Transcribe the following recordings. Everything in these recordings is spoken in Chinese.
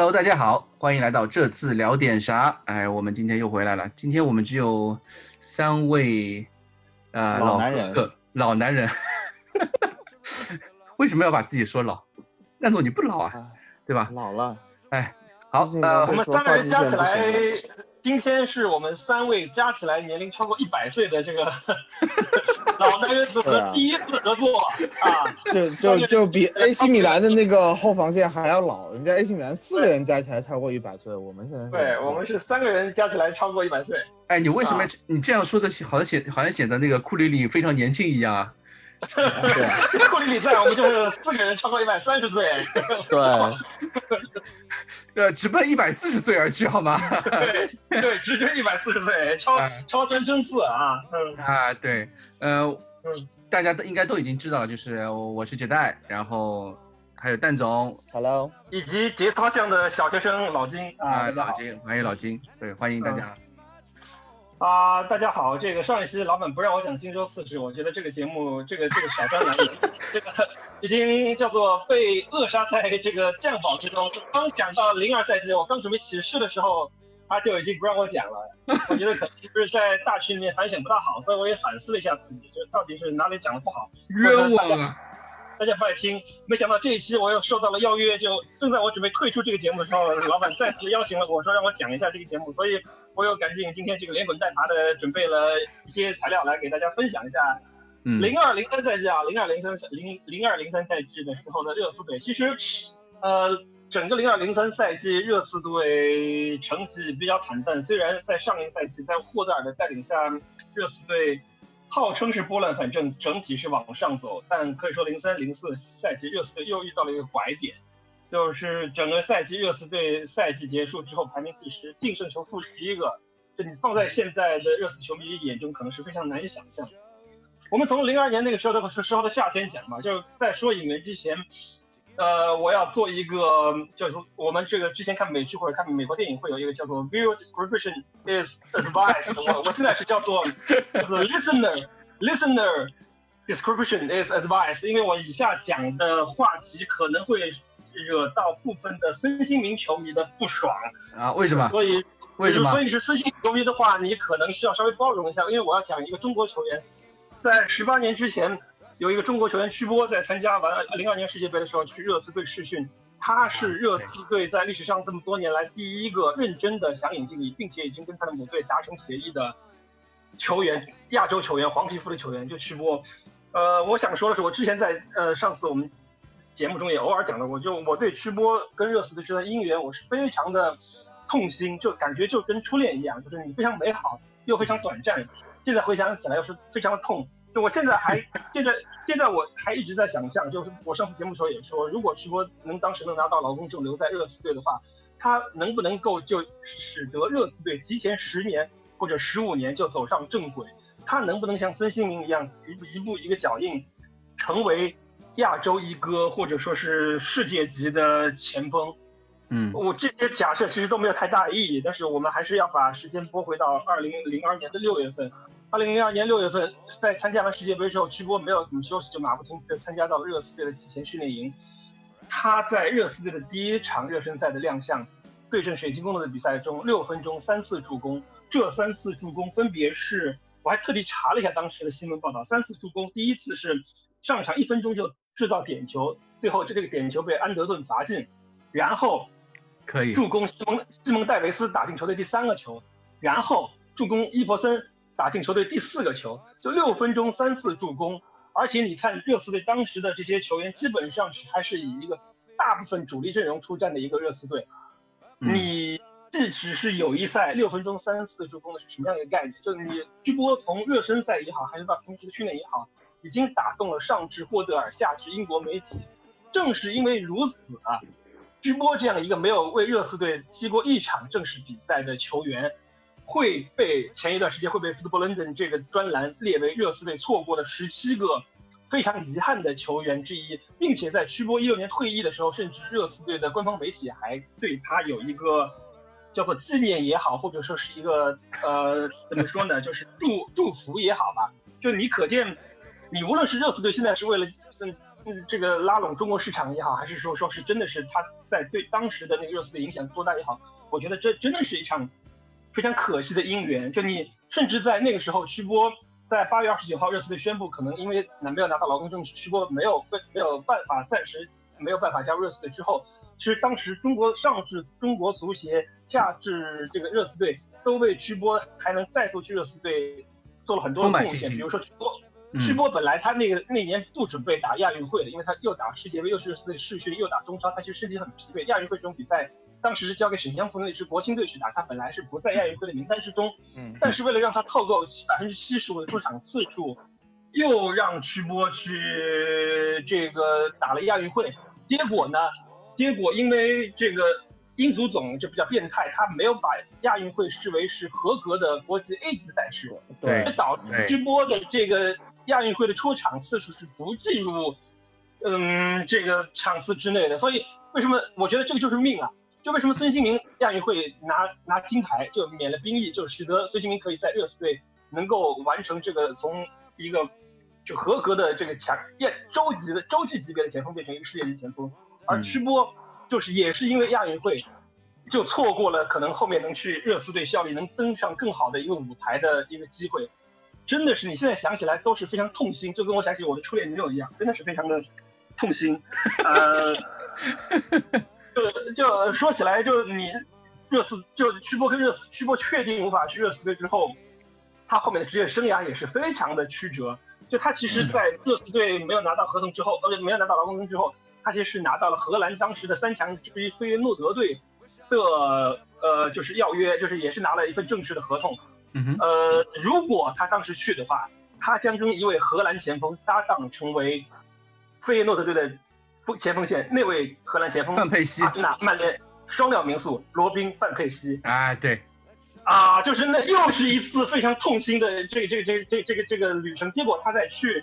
？Hello，大家好，欢迎来到这次聊点啥。哎，我们今天又回来了。今天我们只有三位，呃，老男人，老男人。为什么要把自己说老？那总你不老啊，对吧？老了。哎，好，呃，我们三个人加起来。今天是我们三位加起来年龄超过一百岁的这个老男人组合第一次合作啊！就就就比 AC 米兰的那个后防线还要老，人家 AC 米兰四个人加起来超过一百岁，我们现在对我们是三个人加起来超过一百岁。哎，你为什么你这样说的，好像显好像显得那个库里里非常年轻一样啊？对，库里比赛，我们就是四个人超过一百三十岁。对，呃，直奔一百四十岁而去，好吗？对对，直奔一百四十岁，超超三争四啊！嗯啊，对，呃，嗯，大家都应该都已经知道了，就是我是杰代，然后还有蛋总，Hello，以及节操巷的小学生老金啊，老金，欢迎老金，对，欢迎大家。啊，大家好！这个上一期老板不让我讲荆州四志，我觉得这个节目，这个这个小专栏，这个已经叫做被扼杀在这个酱宝之中。刚讲到零二赛季，我刚准备起势的时候，他就已经不让我讲了。我觉得可能是在大群里面反响不大好，所以我也反思了一下自己，就到底是哪里讲的不好，冤枉啊！大家不爱听，没想到这一期我又受到了邀约，就正在我准备退出这个节目的时候，老板再次邀请了我说让我讲一下这个节目，所以我又赶紧今天这个连滚带爬的准备了一些材料来给大家分享一下。零二零三赛季啊，零二零三赛零零二零三赛季的时候的热刺队，其实，呃，整个零二零三赛季热刺队成绩比较惨淡，虽然在上一赛季在霍德尔的带领下，热刺队。号称是波澜反正，整体是往上走，但可以说零三零四赛季热刺队又遇到了一个拐点，就是整个赛季热刺队赛季结束之后排名第十，净胜球负十一个，这你放在现在的热刺球迷眼中可能是非常难以想象。我们从零二年那个时候的时候的夏天讲嘛，就是在说引援之前。呃，我要做一个，就是我们这个之前看美剧或者看美国电影会有一个叫做 viewer description is advice，我我现在是叫做叫做 listener listener description is advice，因为我以下讲的话题可能会惹到部分的孙兴民球迷的不爽啊，为什么？所以为什么？所以你是孙兴球迷的话，你可能需要稍微包容一下，因为我要讲一个中国球员，在十八年之前。有一个中国球员曲波在参加完零二年世界杯的时候去热刺队试训，他是热刺队在历史上这么多年来第一个认真的想引进你，并且已经跟他的母队达成协议的球员，亚洲球员，黄皮肤的球员就曲波。呃，我想说的是，我之前在呃上次我们节目中也偶尔讲到过，就我对曲波跟热刺队这段姻缘，我是非常的痛心，就感觉就跟初恋一样，就是你非常美好又非常短暂，现在回想起来又是非常的痛。就我现在还现在现在我还一直在想象，就是我上次节目时候也说，如果曲波能当时能拿到劳工证留在热刺队的话，他能不能够就使得热刺队提前十年或者十五年就走上正轨？他能不能像孙兴民一样一步一步一个脚印，成为亚洲一哥或者说是世界级的前锋？嗯，我这些假设其实都没有太大意义，但是我们还是要把时间拨回到二零零二年的六月份。二零零二年六月份，在参加完世界杯之后，曲波没有怎么休息，就马不停蹄地参加到了热刺队的提前训练营。他在热刺队的第一场热身赛的亮相，对阵水晶宫的比赛中，六分钟三次助攻，这三次助攻分别是，我还特地查了一下当时的新闻报道，三次助攻，第一次是上场一分钟就制造点球，最后这这个点球被安德顿罚进，然后可以助攻西蒙西蒙戴维斯打进球队第三个球，然后助攻伊弗森。打进球队第四个球，就六分钟三次助攻，而且你看热刺队当时的这些球员，基本上是还是以一个大部分主力阵容出战的一个热刺队。你即使是友谊赛六分钟三次助攻的是什么样一个概念？就是你居波从热身赛也好，还是到平时的训练也好，已经打动了上至霍德尔，下至英国媒体。正是因为如此啊，居波这样一个没有为热刺队踢过一场正式比赛的球员。会被前一段时间会被 Football London 这个专栏列为热刺队错过的十七个非常遗憾的球员之一，并且在曲波一六年退役的时候，甚至热刺队的官方媒体还对他有一个叫做纪念也好，或者说是一个呃怎么说呢，就是祝祝福也好吧。就你可见，你无论是热刺队现在是为了嗯嗯这个拉拢中国市场也好，还是说说是真的是他在对当时的那个热刺的影响多大也好，我觉得这真的是一场非常可惜的姻缘。就你甚至在那个时候，曲波在八月二十九号热刺队宣布可能因为没有拿到劳动证，曲波没有没有办法暂时没有办法加入热刺队之后。其实当时中国上至中国足协，下至这个热刺队，都为曲波还能再度去热刺队做了很多贡献。比如说曲波，曲波本来他那个那年不准备打亚运会的，因为他又打世界杯，又是热刺队试训，又打中超，他其实身体很疲惫。亚运会这种比赛，当时是交给沈祥福那支国青队去打，他本来是不在亚运会的名单之中。嗯。但是为了让他套够百分之七十五的出场次数，又让曲波去这个打了亚运会，结果呢？结果因为这个英足总就比较变态，他没有把亚运会视为是合格的国际 A 级赛事，对，导致直播的这个亚运会的出场次数是不计入，嗯，这个场次之内的。所以为什么我觉得这个就是命啊？就为什么孙兴民亚运会拿拿金牌就免了兵役，就使得孙兴民可以在热刺队能够完成这个从一个就合格的这个强亚洲级的洲际级别的前锋变成一个世界级前锋。而曲波就是也是因为亚运会，就错过了可能后面能去热刺队效力、能登上更好的一个舞台的一个机会，真的是你现在想起来都是非常痛心，就跟我想起我的初恋女友一样，真的是非常的痛心。呃，就就说起来，就你热刺就曲波跟热刺，曲波确定无法去热刺队之后，他后面的职业生涯也是非常的曲折。就他其实，在热刺队没有拿到合同之后，呃，没有拿到劳工证之后。他其实是拿到了荷兰当时的三强之一费耶诺德队的呃，就是要约，就是也是拿了一份正式的合同。嗯哼。呃，如果他当时去的话，他将跟一位荷兰前锋搭档，成为费耶诺德队的前锋线。那位荷兰前锋范佩西，那曼联双料名宿罗宾范佩西。哎，对。啊，就是那又是一次非常痛心的这这这这这个这个旅程。结果他在去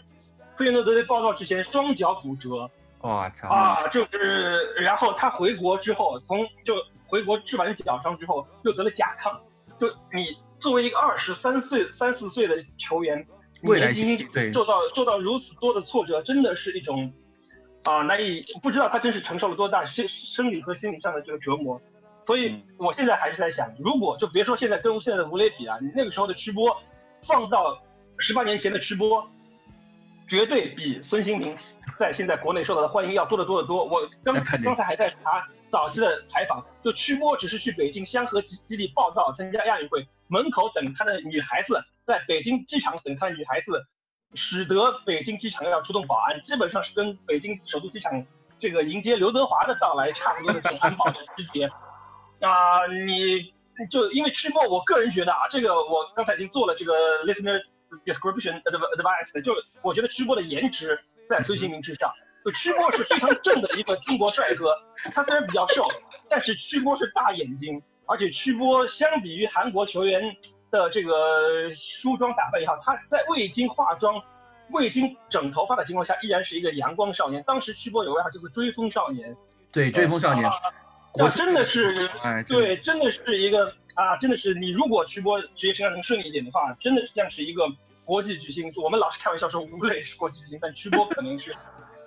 费耶诺德队报道之前，双脚骨折。我操啊！就是，然后他回国之后，从就回国治完脚伤之后，又得了甲亢。就你作为一个二十三岁、三四岁的球员，未来对受到受到如此多的挫折，真的是一种啊难以不知道他真是承受了多大生生理和心理上的这个折磨。所以我现在还是在想，如果就别说现在跟现在的吴磊比啊，你那个时候的曲波，放到十八年前的曲波。绝对比孙兴民在现在国内受到的欢迎要多得多得多。我刚刚才还在查早期的采访，就曲波只是去北京香河基基地报道参加亚运会，门口等他的女孩子，在北京机场等他的女孩子，使得北京机场要出动保安，基本上是跟北京首都机场这个迎接刘德华的到来差不多的这种安保的级别。啊，你就因为曲波，我个人觉得啊，这个我刚才已经做了这个 listener。description advice 就我觉得曲波的颜值在孙兴民之上，就曲波是非常正的一个中国帅哥，他虽然比较瘦，但是曲波是大眼睛，而且曲波相比于韩国球员的这个梳妆打扮也好，他在未经化妆、未经整头发的情况下，依然是一个阳光少年。当时曲波有外号就是追风少年，对，追风少年，我真的是，哎对，真的是一个。啊，真的是你如果曲波职业生涯能顺利一点的话，真的是像是一个国际巨星。我们老是开玩笑说吴磊是国际巨星，但曲波可能是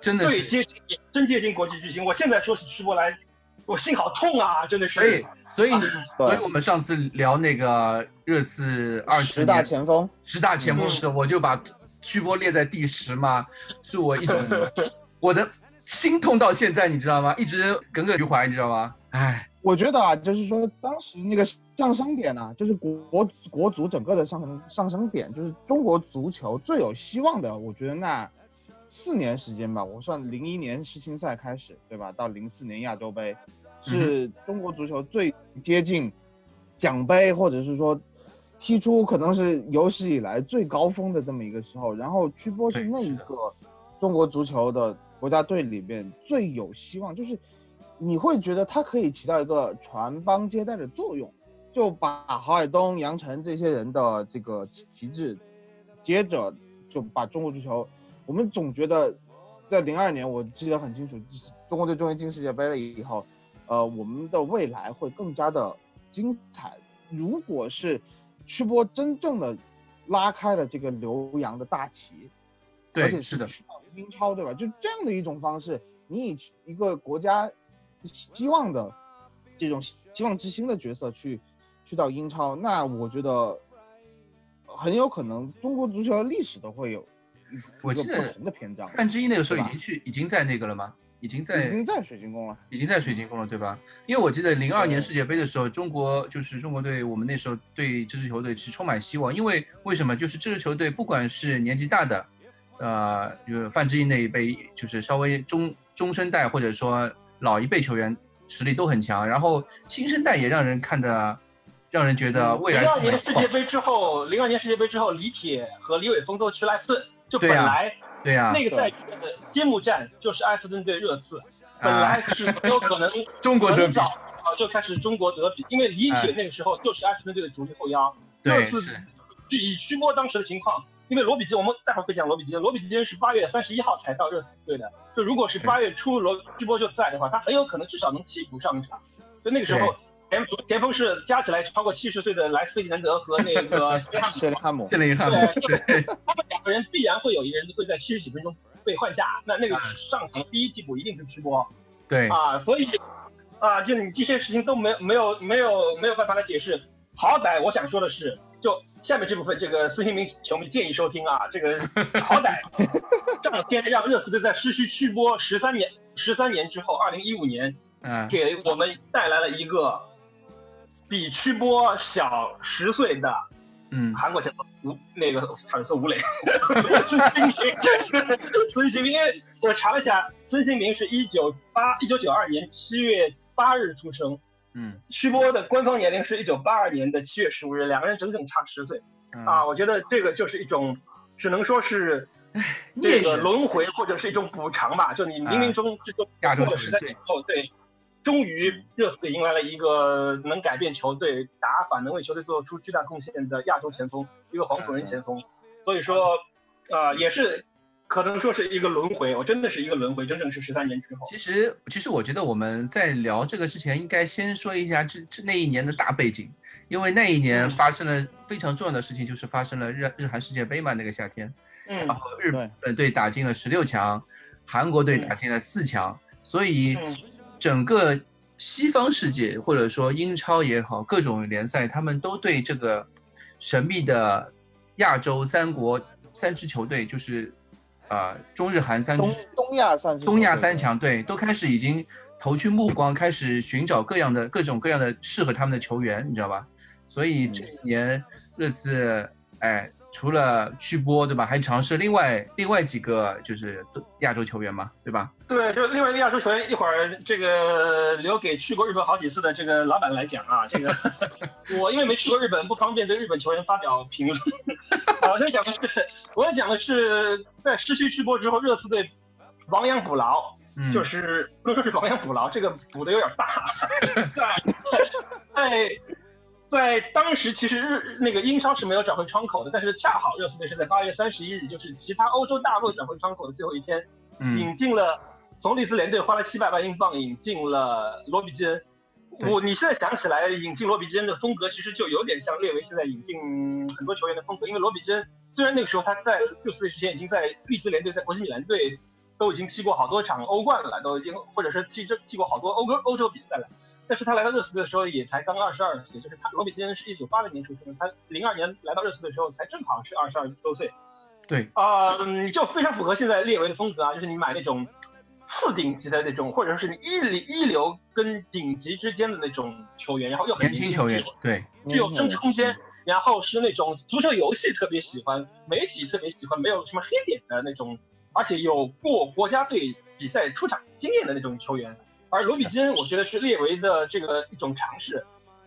真的最接近、真接近国际巨星。我现在说起曲波来，我心好痛啊！真的是。所以，所以，所以我们上次聊那个热刺二十大前锋，十大前锋的时候，我就把曲波列在第十嘛，是我一种 我的心痛到现在，你知道吗？一直耿耿于怀，你知道吗？哎。我觉得啊，就是说当时那个上升点呢，就是国国足整个的上升上升点，就是中国足球最有希望的。我觉得那四年时间吧，我算零一年世青赛开始，对吧？到零四年亚洲杯，是中国足球最接近奖杯，或者是说踢出可能是有史以来最高峰的这么一个时候。然后曲波是那一个中国足球的国家队里面最有希望，就是。你会觉得他可以起到一个传帮接代的作用，就把郝海东、杨晨这些人的这个旗帜，接着就把中国足球，我们总觉得，在零二年我记得很清楚，中国队终于进世界杯了以后，呃，我们的未来会更加的精彩。如果是曲波真正的拉开了这个留洋的大旗，对，是的，英超，对吧？就这样的一种方式，你以一个国家希望的这种希望之星的角色去去到英超，那我觉得很有可能中国足球的历史都会有一我记得不同的篇章。范志毅那个时候已经去，已经在那个了吗？已经在已经在水晶宫了，已经在水晶宫了，对吧？因为我记得零二年世界杯的时候，中国就是中国队，我们那时候对这支球队是充满希望，因为为什么？就是这支球队不管是年纪大的，呃，就是范志毅那一辈，就是稍微中中生代或者说老一辈球员实力都很强，然后新生代也让人看的，让人觉得未来零二年。世界杯之后，零二年世界杯之后，李铁和李玮峰都去了埃弗顿，就本对呀来对呀、那个赛季的揭幕战就是埃弗顿对热刺，本啊来是很有可能 中国德比，很早啊就开始中国德比，因为李铁那个时候就是埃弗顿队的主力后腰，热刺对是，就以曲波当时的情况，因为罗比基，我们待会儿会讲罗比基，罗比基恩是八月三十一号才到热刺队的，就如果是八月初罗曲波就在的话，他很有可能至少能替补上一场，就那个时候。前前锋是加起来超过七十岁的莱斯费迪南德和那个 谢汉姆。谢林汉姆。对 对。他们两个人必然会有一个人会在七十几分钟被换下，那那个嗯上场第一替补一定是直播。对啊，所以啊，就你这些事情都没有没有没有没有办法来解释。好歹我想说的是，就下面这部分，这个孙兴民球迷建议收听啊，这个 好歹上天让热刺队在失去曲波十三年十三年之后，二零一五年嗯。给我们带来了一个比曲波小十岁的嗯。韩国前锋吴那个差点说吴磊，孙兴民，孙兴民，我查了一下，孙兴民是一九八一九九二年七月八日出生，嗯。曲波的官方年龄是一九八二年的七月十五日，两个人整整差十岁。嗯。啊！我觉得这个就是一种，只能说是这个轮回或者是一种补偿吧，就你冥冥中这个亚洲过了十三年后，对，终于热刺队迎来了一个能改变球队打法、能为球队做出巨大贡献的亚洲前锋，一个黄种人前锋。所以说，呃，也是可能说是一个轮回，我真的是一个轮回，整整是十三年之后。其实，其实我觉得我们在聊这个之前，应该先说一下这这那一年的大背景，因为那一年嗯发生了非常重要的事情，就是发生了日日韩世界杯嘛，那个夏天，嗯。然后日对。本队打进了十六强，韩国队嗯。打进了四强，所以嗯整个西方世界或者说英超也好，各种联赛，他们都对这个神秘的亚洲三国三支球队，就是呃中日韩三支东东亚三东亚三强队都开始已经投去目光，开始寻找各样的各种各样的适合他们的球员，你知道吧？所以嗯这一年热刺，哎，除了去波对吧，还尝试另外另外几个就是亚洲球员嘛，对吧？对，就另外一个亚洲球员，一会儿这个留给去过日本好几次的这个老板来讲啊。这个 我因为没去过日本，不方便对日本球员发表评论。啊，我在讲的是，我要讲的是，在失去去波之后，热刺队亡羊补牢，嗯，就是不能说是亡羊补牢，这个补的有点大，在在在当时其实日那个英超是没有转会窗口的，但是恰好热刺队是在八月三十一日，就是其他欧洲大陆转会窗口的最后一天，嗯引进了从利兹联队花了七百万英镑引进了罗比基恩。我你现在想起来，引进罗比基恩的风格其实就有点像列维现在引进很多球员的风格，因为罗比基恩虽然那个时候他在六十岁之前已经在利兹联队、在国际米兰队都已经踢过好多场欧冠了，都已经或者是踢这踢过好多欧洲欧洲比赛了，但是他来到热刺队的时候也才刚二十二岁，就是他罗比基恩是一九八零年出生的，他零二年来到热刺队的时候才正好是二十二周岁。对，啊、嗯，就非常符合现在列维的风格啊，就是你买那种次顶级的那种，或者是你一流一流跟顶级之间的那种球员，然后又很年轻球员，对，具有升值空间，然后是那种足球游戏特别喜欢，媒体特别喜欢，没有什么黑点的那种，而且有过国家队比赛出场经验的那种球员。而罗比基恩，我觉得是列维的这个一种尝试，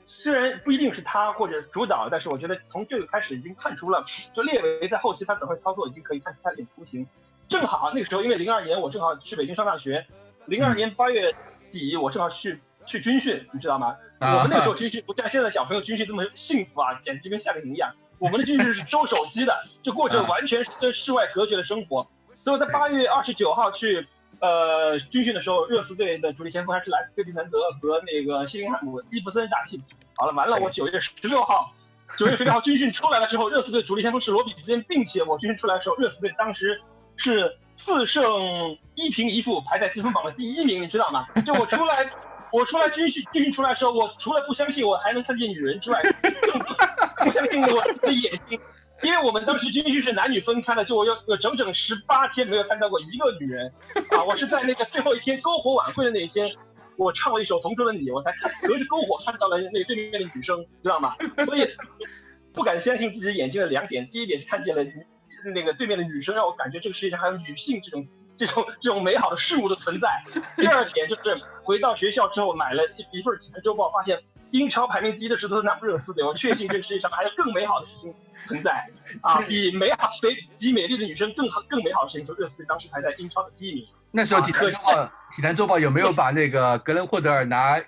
虽然不一定是他或者主导，但是我觉得从这个开始已经看出了，就列维在后期他怎么会操作，已经可以看出他的点雏形。正好那个时候，因为零二年我正好去北京上大学，零二年八月底我正好去去军训，你知道吗？啊我们那时候军训不像现在小朋友军训这么幸福啊，简直跟夏令营一样。我们的军训是收手机的，就过着啊完全是跟室外隔绝的生活。所以我在八月二十九号去呃军训的时候，热刺队的主力前锋还是莱斯费迪南德和那个希林汉姆、伊布森打替补。好了，完了，我九月十六号，九月十六号军训出来了之后，热刺队主力前锋是罗比基恩，并且我军训出来的时候，热刺队当时是四胜一平一负，排在积分榜的第一名，你知道吗？就我出来，我出来军训军训出来的时候，我除了不相信我还能看见女人之外，不相信我的眼睛。因为我们当时军训是男女分开的，就我有有整整十八天没有看到过一个女人，啊，我是在那个最后一天篝火晚会的那一天，我唱了一首《同桌的你》，我才看隔着篝火看到了那个对面的女生，知道吗？所以不敢相信自己眼睛的两点，第一点是看见了那个对面的女生，让我感觉这个世界上还有女性这种这种这种美好的事物的存在。第二点就是回到学校之后买了一一份体坛周报，发现英超排名第一的是托特纳姆热刺的，我确信这个世界上还有更美好的事情。存在啊，比美好、比比美丽的女生更好、更美好的事情，就热刺队当时排在英超的第一名。那时候体坛周报，体坛周报有没有把那个格伦霍德尔拿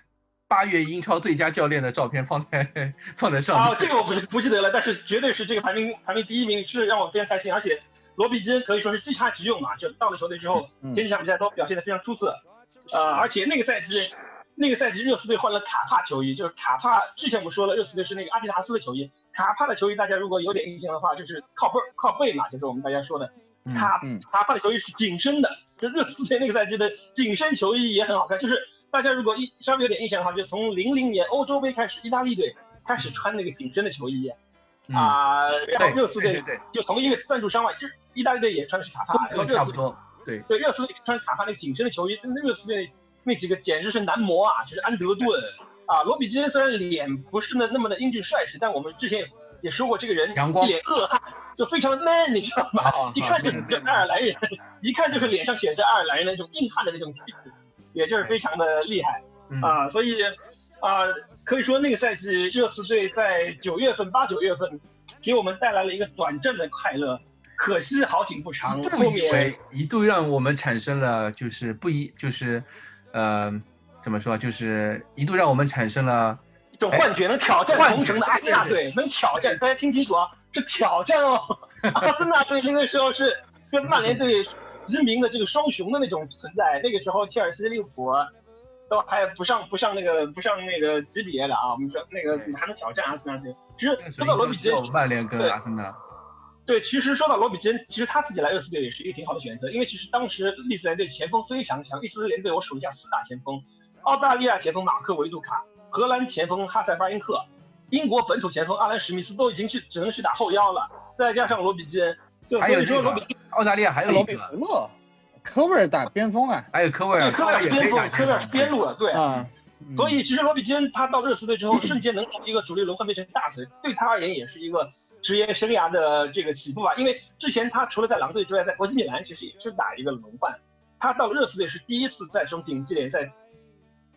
八月英超最佳教练的照片放在放在上面？啊，这个我不不记得了，但是绝对是这个排名排名第一名，是让我非常开心。而且罗比基恩可以说是即插即用嘛，就到了球队之后，前几场比赛都表现得非常出色。呃，而且那个赛季，那个赛季热刺队换了卡帕球衣，就是卡帕之前我们说了，热刺队是那个阿迪达斯的球衣。卡帕的球衣，大家如果有点印象的话，就是靠背靠背嘛，就是我们大家说的卡卡帕的球衣是紧身的，就热刺队那个赛季的紧身球衣也很好看。就是大家如果一稍微有点印象的话，就从零零年欧洲杯开始，意大利队开始穿那个紧身的球衣啊，然后热刺队就同一个赞助商嘛，就意大利队也穿的是卡帕，都差不多。对对，热刺队穿卡帕那个紧身的球衣，那热刺队那几个简直是男模啊，就是安德顿。啊，罗比金虽然脸不是那那么的英俊帅气，但我们之前也说过，这个人一脸恶汉，就非常的 man，你知道吗？一看就是个爱尔兰人，一看就是脸上写着爱尔兰人那种硬汉的那种气质，也就是非常的厉害啊。所以啊，可以说那个赛季热刺队在九月份、八九月份给我们带来了一个短暂的快乐，可惜好景不长，后面一度让我们产生了就是不一就是，呃。怎么说？就是一度让我们产生了一种幻觉，能挑战同城的阿森纳队，能挑战。大家听清楚啊，是挑战哦。阿森纳队那个时候是跟曼联队齐名的这个双雄的那种存在。那个时候，切尔西、利物浦都还不上不上那个不上那个级别的啊。我们说那个还能挑战阿森纳队。其实说到罗比金，曼联跟阿森纳。对，其实说到罗比金，其实他自己来热刺队也是一个挺好的选择，因为其实当时利兹联队前锋非常强。利兹联队我数一下四大前锋。澳大利亚前锋马克维杜卡，荷兰前锋哈塞巴因克，英国本土前锋阿兰史密斯都已经去只能去打后腰了，再加上罗比基恩，就所以说罗比澳大利亚还有罗比福勒，科威尔打边锋啊，还有科威尔，科威尔边锋，科威尔是边路的，对啊，所以其实罗比基恩他到热刺队之后，瞬间能从一个主力轮换变成大腿，对他而言也是一个职业生涯的这个起步吧，因为之前他除了在狼队之外，在国际米兰其实也是打一个轮换，他到热刺队是第一次在这种顶级联赛。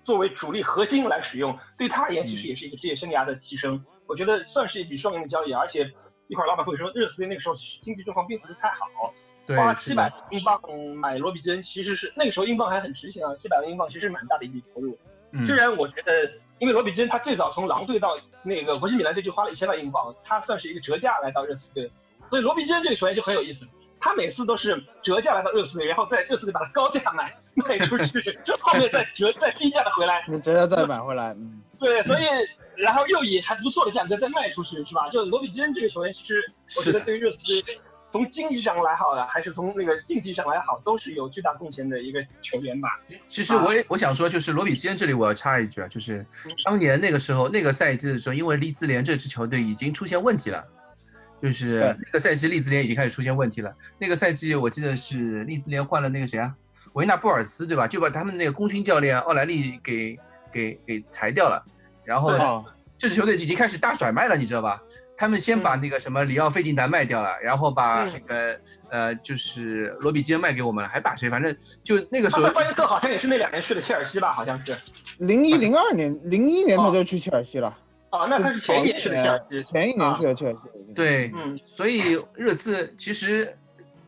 作为主力核心来使用，对他而言其实也是一个职业生涯的提升。我觉得算是一笔双赢的交易，而且一会儿老板会说，热刺队那个时候经济状况并不是太好，花七百英镑买罗比金，其实是那个时候英镑还很值钱啊，七百万英镑其实蛮大的一笔投入。虽然我觉得，因为罗比金他最早从狼队到那个国际米兰队就花了一千万英镑，他算是一个折价来到热刺队，所以罗比金这个球员就很有意思。他每次都是折价来到热刺队，然后在热刺队把它高价买卖出去，后面再折再低价的回来，折价再买回来，嗯，对，所以然后又以还不错的价格再卖出去，是吧？就罗比基恩这个球员，其实我觉得对于热刺队从经济上来好的，还是从那个竞技上来好，都是有巨大贡献的一个球员吧。其实我也我想说，就是罗比基恩这里我要插一句啊，就是当年那个时候那个赛季的时候，因为利兹联这支球队已经出现问题了。就是那个赛季，利兹联已经开始出现问题了。那个赛季，我记得是利兹联换了那个谁啊，维纳布尔斯，对吧？就把他们那个功勋教练奥莱利给给给裁掉了。然后这支球队已经开始大甩卖了，你知道吧？他们先把那个什么里奥费迪南卖掉了，然后把那个呃，就是罗比基恩卖给我们了，还把谁？反正就那个时候。巴耶克好像也是那两年去的切尔西吧？好像是。零一零二年，零一年他就去切尔西了。啊，那他是前一年去的切尔西，前一年去的切尔西。对，嗯，所以热刺其实，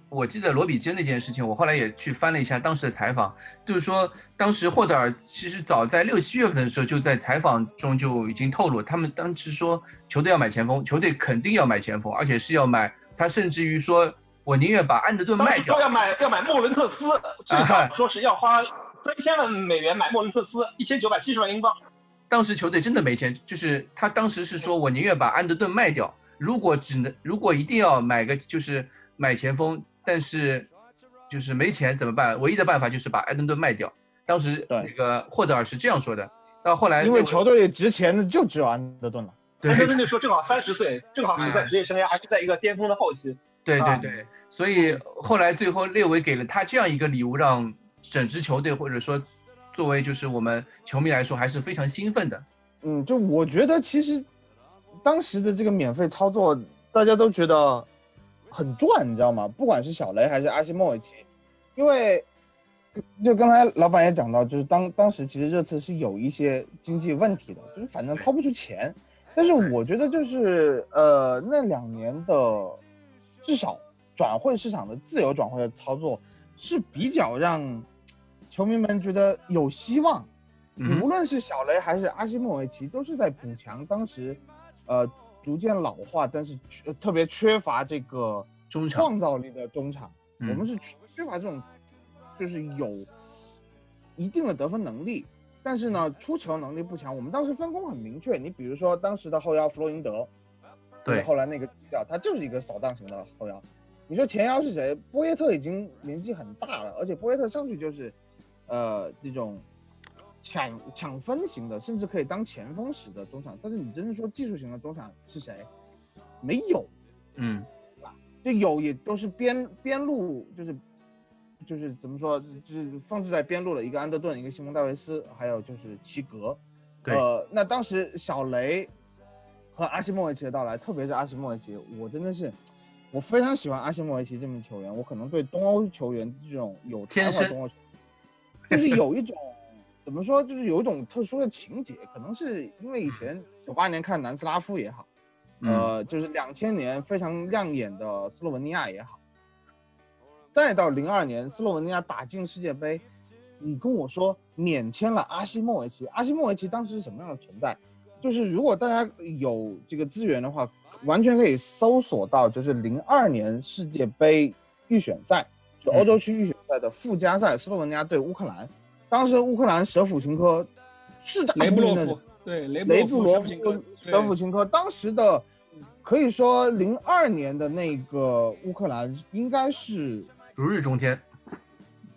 我记得罗比金那件事情，我后来也去翻了一下当时的采访，就是说当时霍德尔其实早在六七月份的时候就在采访中就已经透露，他们当时说球队要买前锋，球队肯定要买前锋，而且是要买，他甚至于说我宁愿把安德顿卖掉，要买要买莫伦特斯，最少说是要花三千万美元买莫伦特斯，一千九百七十万英镑。当时球队真的没钱，就是他当时是说，我宁愿把安德顿卖掉，如果只能，如果一定要买个，就是买前锋，但是就是没钱怎么办？唯一的办法就是把安德顿卖掉。当时那个霍德尔是这样说的。到后来因为球队值钱的就只有安德顿了。对安德顿那时候正好三十岁，正好是在职业生涯还是在一个巅峰的后期。对对啊对，所以后来最后列维给了他这样一个礼物，让整支球队或者说作为就是我们球迷来说还是非常兴奋的。嗯，就我觉得其实当时的这个免费操作，大家都觉得很赚，你知道吗？不管是小雷还是阿西莫维奇，因为就刚才老板也讲到，就是当当时其实热刺是有一些经济问题的，就是反正掏不出钱。但是我觉得就是呃那两年的至少转会市场的自由转会的操作是比较让球迷们觉得有希望。嗯无论是小雷还是阿西莫维奇，都是在补强当时，呃，逐渐老化，但是缺特别缺乏这个中创造力的中场。嗯我们是缺缺乏这种，就是有一定的得分能力，但是呢，出球能力不强。我们当时分工很明确，你比如说当时的后腰弗洛伊德，对后来那个掉，他就是一个扫荡型的后腰。你说前腰是谁？波耶特已经年纪很大了，而且波耶特上去就是，呃，这种抢抢分型的，甚至可以当前锋使的中场。但是你真正说技术型的中场是谁？没有，嗯对吧就有也都是边边路，就是就是怎么说，就是放置在边路的一个安德顿，一个西蒙戴维斯，还有就是齐格。对呃，那当时小雷和阿西莫维奇的到来，特别是阿西莫维奇，我真的是我非常喜欢阿西莫维奇这名球员。我可能对东欧球员这种有才天生华的东欧球员，就是有 一种怎么说，就是有一种特殊的情节，可能是因为以前九八年看南斯拉夫也好。嗯呃，就是两千年非常亮眼的斯洛文尼亚也好，再到零二年斯洛文尼亚打进世界杯，你跟我说免签了阿西莫维奇，阿西莫维奇当时是什么样的存在？就是如果大家有这个资源的话，完全可以搜索到，就是零二年世界杯预选赛，就欧洲区预选赛的附加赛，斯洛文尼亚对乌克兰，当时乌克兰舍甫琴科是打雷布洛夫，对雷布罗夫舍甫琴科、当时的，可以说零二年的那个乌克兰应该是如日中天。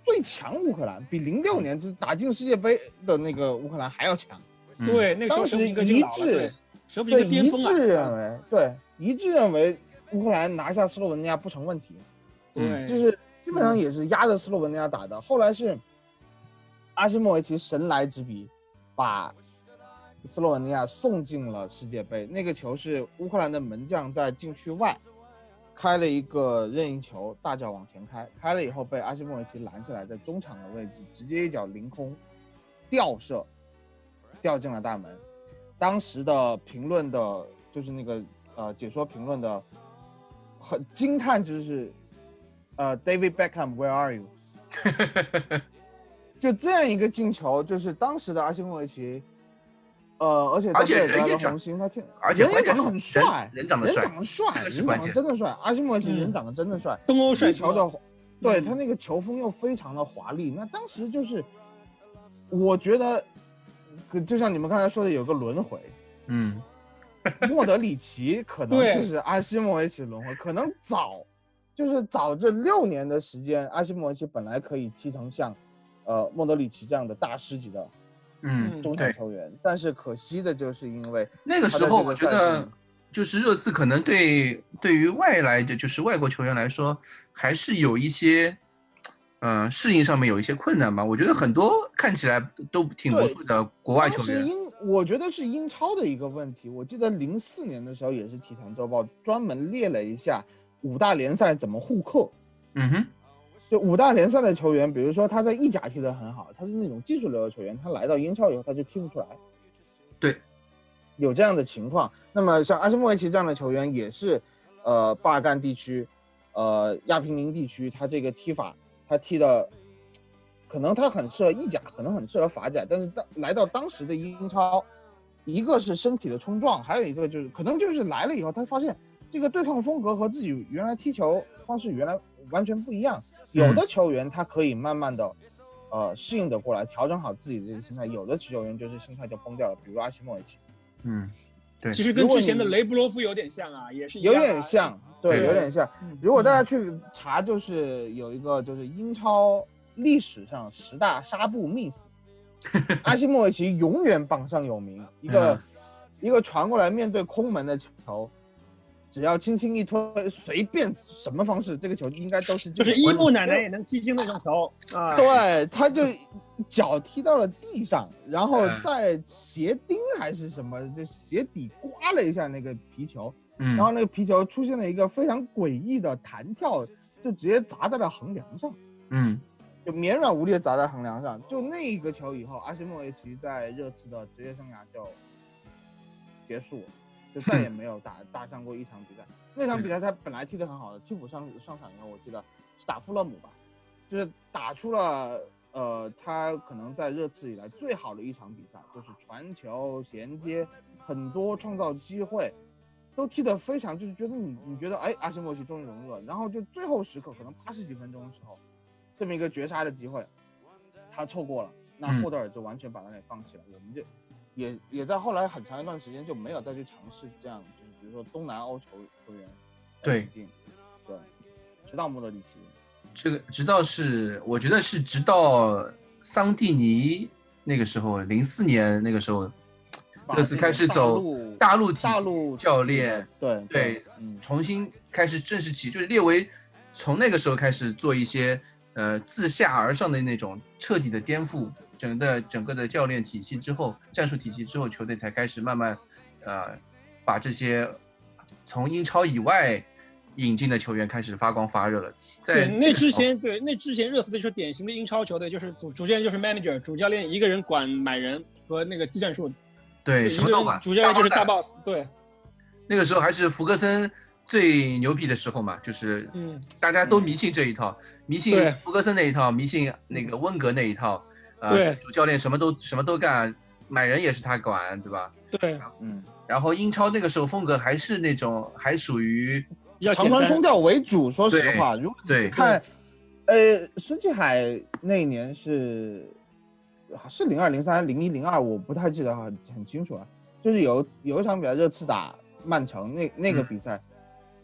最强乌克兰，比零六年就是打进世界杯的那个乌克兰还要强。嗯对，那个时候当时一致对，舍甫琴，科一致认啊，为，对，一致认为乌克兰拿下斯洛文尼亚不成问题，对，就是基本上也是压着斯洛文尼亚打的。后来是阿西莫维奇神来之笔，把斯洛文尼亚送进了世界杯。那个球是乌克兰的门将在禁区外开了一个任意球，大脚往前开，开了以后被阿西莫维奇拦下来，在中场的位置直接一脚凌空吊射，掉进了大门。当时的评论的，就是那个呃解说评论的，很惊叹，就是呃 David Beckham，Where are you？就这样一个进球，就是当时的阿西莫维奇，呃，而且而且人也长他挺，而且人也长得很帅，人长得帅长得帅，这个人长得关键真的帅，阿西莫维奇嗯。人长得真的帅，东欧帅球的，对嗯。他那个球风又非常的华丽。那当时就是，我觉得，可就像你们刚才说的，有个轮回，嗯，莫德里奇可能对。就是阿西莫维奇轮回，可能早，就是早这六年的时间，阿西莫维奇本来可以踢成像，呃，莫德里奇这样的大师级的嗯，中场，球员，但是可惜的就是因为那个时候我觉得就是热刺可能对对于外来的就是外国球员来说，还是有一些，嗯、适应上面有一些困难吧。我觉得很多看起来都挺不错的国外球员，我觉得是英超的一个问题。我记得零四年的时候，也是体坛周报专门列了一下五大联赛怎么互克。嗯哼，就五大联赛的球员，比如说他在意甲踢得很好，他是那种技术流的球员，他来到英超以后他就踢不出来。对，有这样的情况。那么像阿什莫维奇这样的球员，也是，呃，巴尔干地区，呃，亚平宁地区，他这个踢法，他踢的，可能他很适合意甲，可能很适合法甲，但是当来到当时的英超，一个是身体的冲撞，还有一个就是可能就是来了以后，他发现这个对抗风格和自己原来踢球方式原来完全不一样。有的球员他可以慢慢的，呃，适应的过来，调整好自己的这个心态；有的球员就是心态就崩掉了，比如阿西莫维奇。嗯，对其实跟之前的雷布罗夫有点像啊，也是一有点像，对，有点像。嗯如果大家去查，就是有一个就是英超历史上十大纱布 miss，阿西莫维奇永远榜上有名。一个、嗯一个传过来面对空门的球，只要轻轻一推，随便什么方式，这个球应该都是就是伊布奶奶也能踢进那种球啊。对，他就脚踢到了地上，然后嗯在鞋钉还是什么，就鞋底刮了一下那个皮球，嗯然后那个皮球出现了一个非常诡异的弹跳，就直接砸在了横梁上，嗯就绵软无力的砸在横梁上。就那一个球以后，阿西莫维奇在热刺的职业生涯就结束了，就再也没有打打上过一场比赛。那场比赛他本来踢得很好的，替补上上场以后，我记得是打富勒姆吧，就是打出了呃他可能在热刺以来最好的一场比赛，就是传球、衔接，很多创造机会，都踢得非常，就是觉得你你觉得哎阿西莫维奇终于融入了，然后就最后时刻可能八十几分钟的时候，这么一个绝杀的机会，他错过了，那嗯。霍德尔就完全把他给放弃了，我们就也也在后来很长一段时间就没有再去尝试这样，就是比如说东南欧球球员对对，直到莫德里奇，这个直到是我觉得是直到桑蒂尼那个时候，零四年那个时候，把热刺开始走大大陆体陆教练，对对，嗯，重新开始正式起，就是列为从那个时候开始做一些呃自下而上的那种彻底的颠覆整个整个的教练体系之后，战术体系之后，球队才开始慢慢呃把这些从英超以外引进的球员开始发光发热了。在，那之前对那之前热刺队是典型的英超球队，就是主主教练就是 manager，主教练一个人管买人和那个技战术，对什么都管，主教练就是大大 boss，对，那个时候还是福格森最牛逼的时候嘛，就是嗯，大家都迷信这一套，迷信对。福格森那一套，迷信那个温格那一套，呃，对主教练什么都什么都干，买人也是他管，对吧？对，嗯，然后英超那个时候风格还是那种还属于长传冲。吊为主。说实话，如果对看，呃，孙继海那一年是是零二零三零一零二，我不太记得很很清楚了。就是有有一场比赛，热刺打曼城那那个嗯比赛，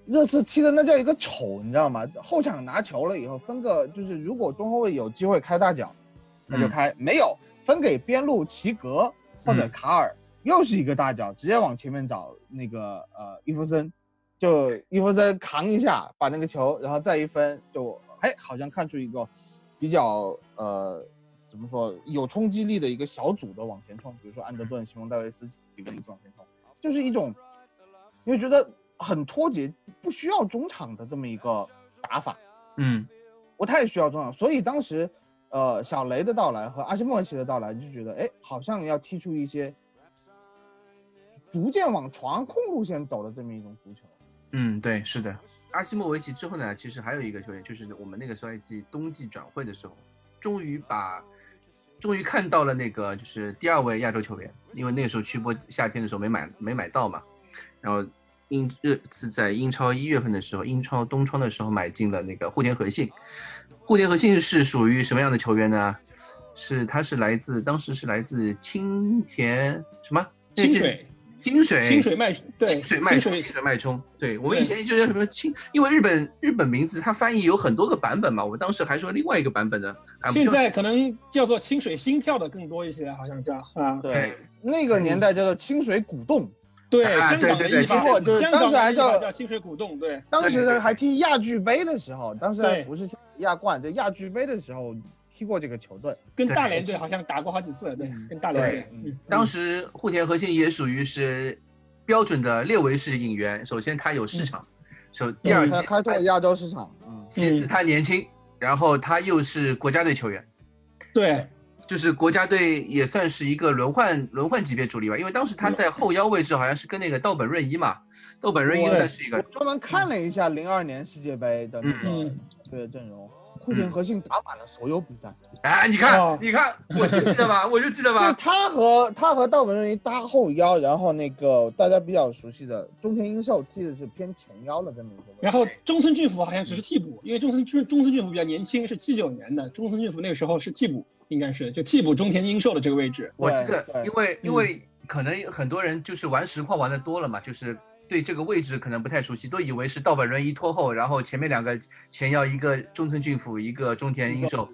热刺踢的那叫一个丑，你知道吗？后场拿球了以后分个，就是如果中后卫有机会开大脚，那就嗯。开；没有分给边路齐格或者嗯。卡尔，又是一个大脚，直接往前面找那个呃伊夫森，就伊夫森扛一下把那个球，然后再一分，就哎好像看出一个比较呃怎么说有冲击力的一个小组的往前冲，比如说安德顿、西蒙戴维斯几个一起往前冲，就是一种你会觉得很脱节，不需要中场的这么一个打法。嗯。不太需要中场，所以当时，呃，小雷的到来和阿西莫维奇的到来，就觉得，哎，好像要踢出一些逐渐往传控路线走的这么一种足球。嗯，对，是的。阿西莫维奇之后呢，其实还有一个球员，就是我们那个赛季冬季转会的时候，终于把，终于看到了那个就是第二位亚洲球员，因为那个时候曲波夏天的时候没买没买到嘛，然后英这次在英超一月份的时候，英超冬窗的时候买进了那个户田和信。户田和信是属于什么样的球员呢？是他是来自当时是来自青田什么清水，清水清水脉，对，清水脉冲，清水脉冲。对我们以前就叫什么清，因为日本日本名字它翻译有很多个版本嘛，我当时还说另外一个版本呢。啊现在可能叫做清水心跳的更多一些，好像叫啊。对，那个年代叫做清水鼓动，对，啊香港的对对对译法听过就是香港当时还叫叫清水鼓动，对，当时还踢亚俱杯的时候，当时还不是亚冠，就亚俱杯的时候踢过这个球队。跟大连队好像打过好几次，对，跟大连队，嗯，当时户田和信也属于是标准的列维式引援，首先他有市场，首第二嗯他开拓了亚洲市场，嗯，其次他年轻，然后他又是国家队球员。对，就是国家队也算是一个轮换轮换级别主力吧，因为当时他在后腰位置好像是跟那个道本润一嘛，道本润一算是一个我专门看了一下零二年世界杯的那个嗯。队的阵容，库田和信打满了所有比赛。哎，你看哦你看，我就记得吧，我就记得对吧，他和他和道本润一搭后腰，然后那个大家比较熟悉的中田英寿踢的是偏前腰的这么一个位置。然后中村俊辅好像只是替补，因为中村中中村俊辅比较年轻，是七九年的，中村俊辅那个时候是替补，应该是就替补中田英寿的这个位置。我记得对，对因为因为可能很多人就是玩实况玩的多了嘛，就是对这个位置可能不太熟悉，都以为是盗版轮一拖后，然后前面两个前腰一个中村俊辅，一个中田英寿。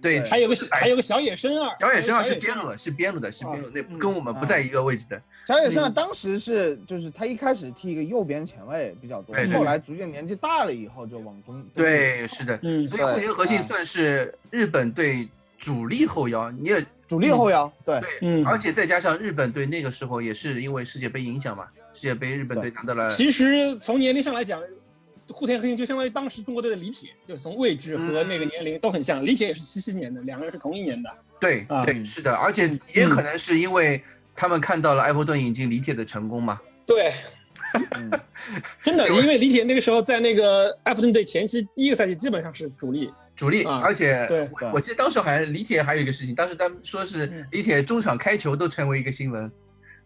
对，还有个还有个小野伸二，小野伸二是边路的，是边路的，是边路，那跟我们不在一个位置的。小野伸二当时是就是他一开始踢一个右边前卫比较多，后来逐渐年纪大了以后就往中。对，是的，嗯，所以后田核心算是日本队主力后腰，你也主力后腰，对，嗯，而且再加上日本队那个时候也是因为世界杯影响嘛，世界杯日本队拿到了。其实从年龄上来讲。户田核心就相当于当时中国队的李铁，就是从位置和那个年龄都很像。李铁也是七七年的，两个人是同一年的。对对，是的，而且也可能是因为他们看到了埃弗顿引进李铁的成功嘛。对，真的，因为李铁那个时候在那个埃弗顿队前期第一个赛季基本上是主力，主力，而且对，我记得当时好像李铁还有一个事情，当时他们说是李铁中场开球都成为一个新闻。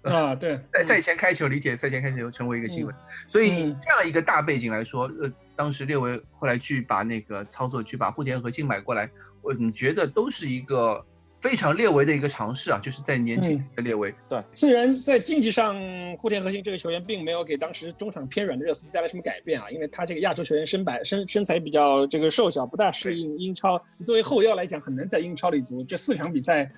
啊，对，在赛前开球，李铁赛前开球成为一个新闻，所以这样一个大背景来说，呃，当时列维后来去把那个操作，去把户田核心买过来，我你觉得都是一个非常列维的一个尝试啊，就是在年轻的列维。对，虽然在竞技上，户田核心这个球员并没有给当时中场偏软的热刺带来什么改变啊，因为他这个亚洲球员身板身身材比较这个瘦小，不大适应英超。作为后腰来讲，很难在英超立足。这四场比赛。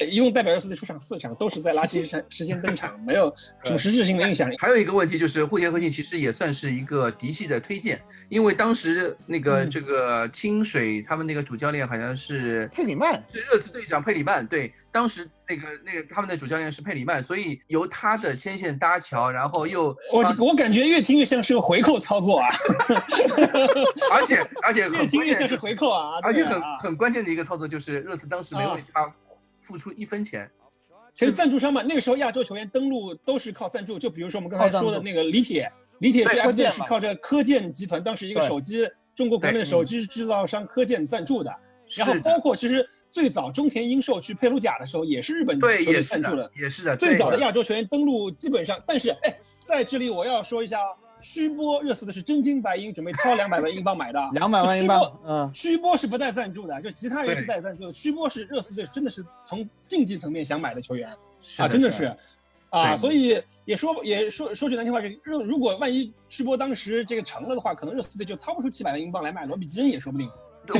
一共代表热刺队出场四场，都是在垃圾时时间登场，没有什么实质性的影响。还有一个问题就是，户田和信其实也算是一个嫡系的推荐，因为当时那个这个清水他们那个主教练好像是佩里曼，是热刺队长佩里曼。对，当时那个那个他们的主教练是佩里曼，所以由他的牵线搭桥，然后又我我感觉越听越像是个回扣操作啊，而且而且越听越像是回扣啊，而且很很关键的一个操作就是热刺当时没有他。付出一分钱，其实赞助商嘛，那个时候亚洲球员登陆都是靠赞助。就比如说我们刚才说的那个李铁，李铁是 F 是靠着科健集团，当时一个手机中国国内的手机制造商科健赞助的。然后包括其实最早中田英寿去佩鲁贾的时候，也是日本球队赞助的，也是的。最早的亚洲球员登陆基本上，但是哎，在这里我要说一下。曲波热刺的是真金白银，准备掏 两百万英镑买的。两百万英镑，嗯，曲波是不带赞助的，就其他人是带赞助的。曲波是热刺队真的是从竞技层面想买的球员。啊，真的是，啊，所以也说也说说句难听话，是热如果万一曲波当时这个成了的话，可能热刺队就掏不出七百万英镑来买罗比基恩也说不定。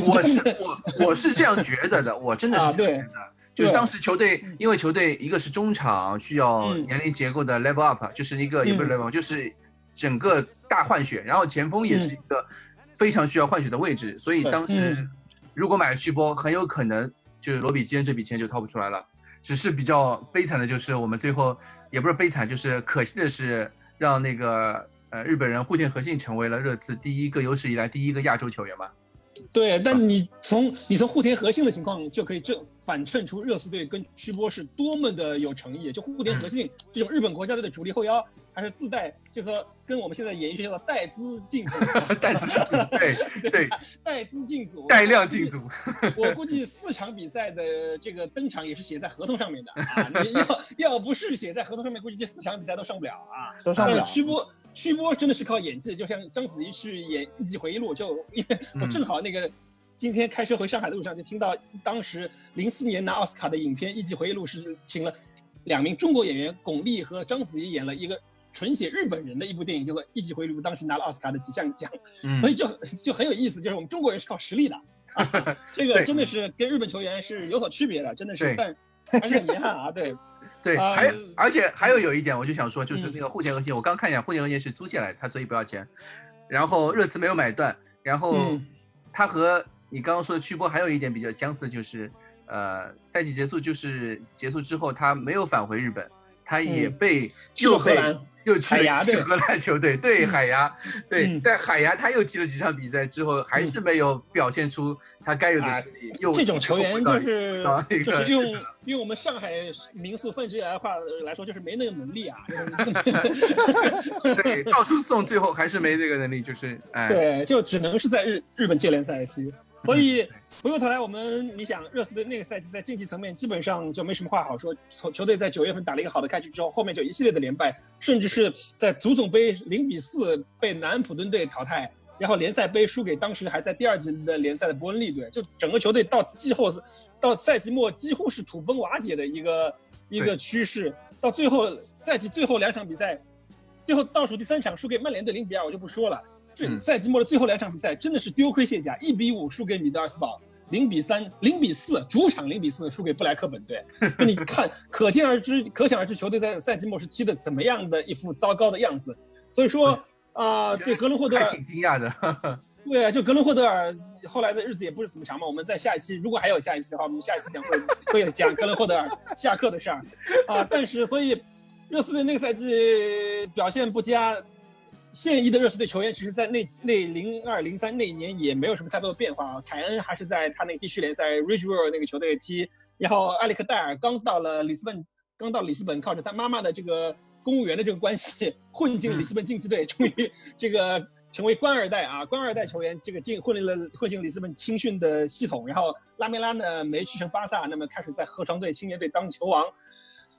我是我我是这样觉得的，我真的 是这样觉得，就是当时球队因为球队一个是中场需要年龄结构的 level up，就是一个也不是 level，就是。整个大换血，然后前锋也是一个非常需要换血的位置，所以当时如果买了曲波，很有可能就是罗比基恩这笔钱就掏不出来了。只是比较悲惨的就是我们最后也不是悲惨，就是可惜的是让那个呃日本人户田和信成为了热刺第一个有史以来第一个亚洲球员嘛。对，但你从你从户田和信的情况就可以正反衬出热刺队跟曲波是多么的有诚意。就户田和信这种日本国家队的主力后腰。还是自带，就是说跟我们现在演艺学校的带资进组，带资对对，带资进组，带量进组。我估计四场比赛的这个登场也是写在合同上面的啊！你要要不是写在合同上面，估计这四场比赛都上不了啊！都上不了。曲波曲波真的是靠演技，就像章子怡去演《一级回忆录》，就因为我正好那个今天开车回上海的路上，就听到当时零四年拿奥斯卡的影片《一级回忆录》是请了两名中国演员巩俐和章子怡演了一个。纯写日本人的一部电影，叫做《一级回忆录》，当时拿了奥斯卡的几项奖，所以就就很有意思。就是我们中国人是靠实力的，啊这个真的是跟日本球员是有所区别的，真的是。但还是很遗憾啊，对。对，还而且还有有一点，我就想说，就是那个户田和弦，我刚看一下，户田和弦是租借来的，他所以不要钱。然后热刺没有买断，然后他和你刚刚说的曲波还有一点比较相似，就是呃，赛季结束就是结束之后，他没有返回日本，他也被就被。又去了荷兰球队，对海牙，对在海牙他又踢了几场比赛之后，还是没有表现出他该有的实力。又这种球员就是就是用用我们上海民宿范志来的话来说，就是没那个能力啊。对，到处送，最后还是没这个能力，就是哎。对，就只能是在日日本界联赛踢。所以回过头来，我们你想，热刺队那个赛季在竞技层面基本上就没什么话好说。从球队在九月份打了一个好的开局之后，后面就一系列的连败，甚至是在足总杯零比四被南安普敦队淘汰，然后联赛杯输给当时还在第二级的联赛的伯恩利队，就整个球队到季后赛到赛季末几乎是土崩瓦解的一个一个趋势。到最后赛季最后两场比赛，最后倒数第三场输给曼联队零比二，我就不说了。这赛季末的最后两场比赛真的是丢盔卸甲，一比五输给米德尔斯堡，零比三、零比四主场零比四输给布莱克本队。那你看，可见而知，可想而知，球队在赛季末是踢的怎么样的一副糟糕的样子。所以说啊，对格伦霍德尔挺惊讶的。对啊，就格伦霍德尔后来的日子也不是怎么长嘛。我们在下一期如果还有下一期的话，我们下一期讲会会讲格伦霍德尔下课的事儿啊。但是所以热刺队那个赛季表现不佳。现役的热刺队球员，其实，在那那零二零三那一年也没有什么太多的变化啊。凯恩还是在他那个地区联赛 Ridgewell 那个球队踢，然后埃里克戴尔刚到了里斯本，刚到里斯本，靠着他妈妈的这个公务员的这个关系混进了里斯本竞技队，终于这个成为官二代啊，官二代球员，这个进混进了混进里斯本青训的系统。然后拉梅拉呢没去成巴萨，那么开始在合成队青年队当球王。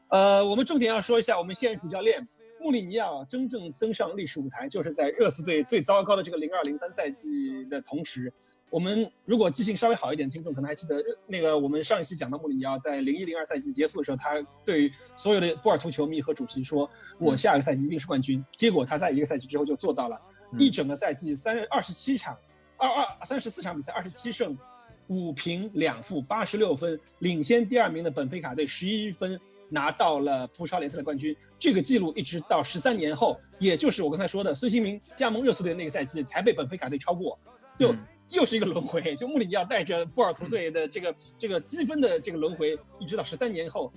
呃，我们重点要说一下我们现任主教练。穆里尼奥真正登上历史舞台，就是在热刺队最糟糕的这个零二零三赛季的同时。我们如果记性稍微好一点，听众可能还记得，那个我们上一期讲到穆里尼奥在零一零二赛季结束的时候，他对所有的波尔图球迷和主席说：“我下个赛季一定是冠军。”结果他在一个赛季之后就做到了，一整个赛季三二十七场，二二三十四场比赛，二十七胜，五平两负，八十六分，领先第二名的本菲卡队十一分。拿到了葡超联赛的冠军，这个记录一直到十三年后，也就是我刚才说的孙兴民加盟热刺队那个赛季才被本菲卡队超过，就又是一个轮回。就穆里尼奥带着波尔图队的这个这个积分的这个轮回，一直到十三年后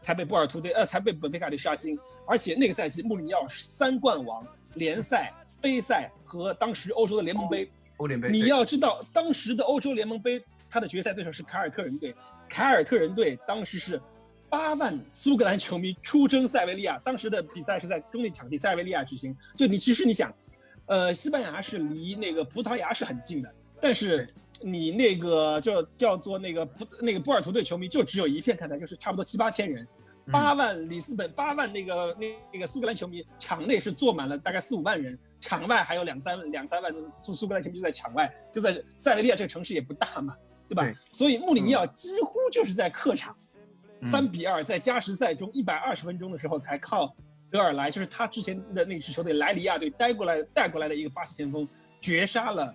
才被波尔图队呃才被本菲卡队刷新。而且那个赛季穆里尼奥三冠王，联赛、杯赛和当时欧洲的联盟杯。欧联杯。你要知道，当时的欧洲联盟杯，他的决赛对手是凯尔特人队，凯尔特人队当时是。八万苏格兰球迷出征塞维利亚，当时的比赛是在中立场地塞维利亚举行。就你其实你想，呃，西班牙是离那个葡萄牙是很近的，但是你那个就叫做那个葡那个波尔图队球迷就只有一片看台，就是差不多七八千人。八万里斯本八万那个那那个苏格兰球迷，场内是坐满了大概四五万人，场外还有两三两三万苏苏格兰球迷就在场外，就在塞维利亚这个城市也不大嘛，对吧？所以穆里尼奥几乎就是在客场。三比二，在加时赛中一百二十分钟的时候，才靠德尔莱，就是他之前的那支球队莱里亚队带过来带过来的一个巴西前锋，绝杀了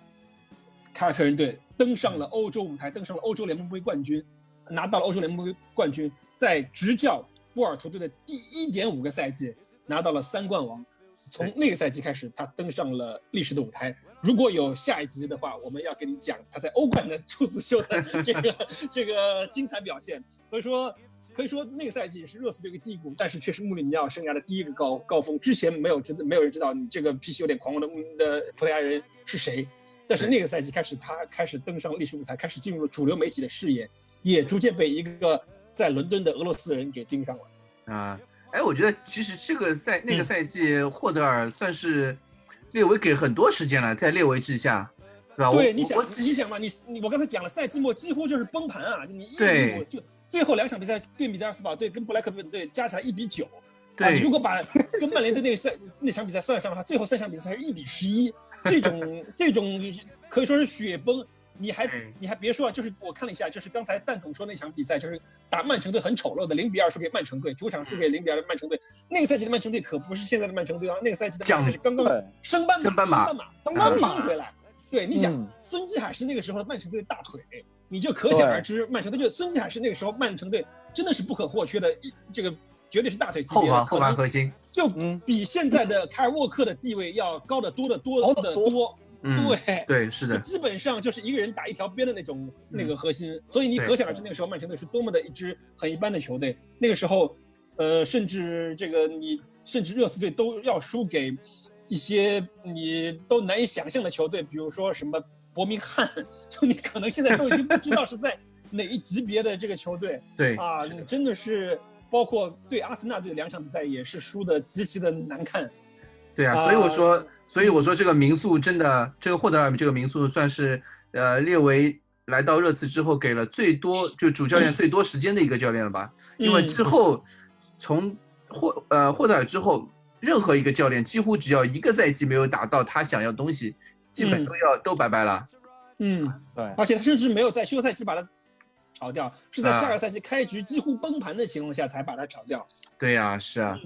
凯尔特人队，登上了欧洲舞台，登上了欧洲联盟杯冠军，拿到了欧洲联盟杯冠军，在执教波尔图队的第一点五个赛季拿到了三冠王，从那个赛季开始，他登上了历史的舞台。如果有下一集的话，我们要给你讲他在欧冠的 处子秀的这个这个精彩表现。所以说。可以说那个赛季是热刺这个低谷，但是却是穆里尼奥生涯的第一个高高峰。之前没有知没有人知道你这个脾气有点狂妄的的葡萄牙人是谁，但是那个赛季开始，他开始登上历史舞台，开始进入了主流媒体的视野，也逐渐被一个在伦敦的俄罗斯人给盯上了。啊，哎，我觉得其实这个赛那个赛季，霍德尔算是列维给很多时间了，在列维之下。对吧？对，你想，你想嘛，你你我刚才讲了，赛季末几乎就是崩盘啊！你一比五，就最后两场比赛对米德尔斯堡队跟布莱克本队加起来一比九，对，你如果把跟曼联的那个赛那场比赛算上的话，最后三场比赛是一比十一，这种这种可以说是雪崩。你还你还别说啊，就是我看了一下，就是刚才蛋总说那场比赛，就是打曼城队很丑陋的零比二输给曼城队，主场输给零比二的曼城队。那个赛季的曼城队可不是现在的曼城队啊，那个赛季的曼城队是刚刚升班马，升班马，升回来。对，你想孙继海是那个时候的曼城队的大腿，你就可想而知，曼城队就孙继海是那个时候曼城队真的是不可或缺的，这个绝对是大腿级别的后防核心，就比现在的凯尔沃克的地位要高得多得多得多。对对是的，基本上就是一个人打一条边的那种那个核心，所以你可想而知那个时候曼城队是多么的一支很一般的球队。那个时候，呃，甚至这个你甚至热刺队都要输给。一些你都难以想象的球队，比如说什么伯明翰，就你可能现在都已经不知道是在哪一级别的这个球队。对啊，真的是包括对阿森纳队两场比赛也是输的极其的难看。对啊，所以我说，所以我说这个民宿真的，这个霍德尔这个民宿算是呃列为来到热刺之后给了最多就主教练最多时间的一个教练了吧？因为之后从霍呃霍德尔之后。任何一个教练几乎只要一个赛季没有达到他想要东西，基本都要都拜拜了。嗯，对。而且他甚至没有在休赛期把他炒掉，是在下个赛季开局几乎崩盘的情况下才把他炒掉。对呀，是啊，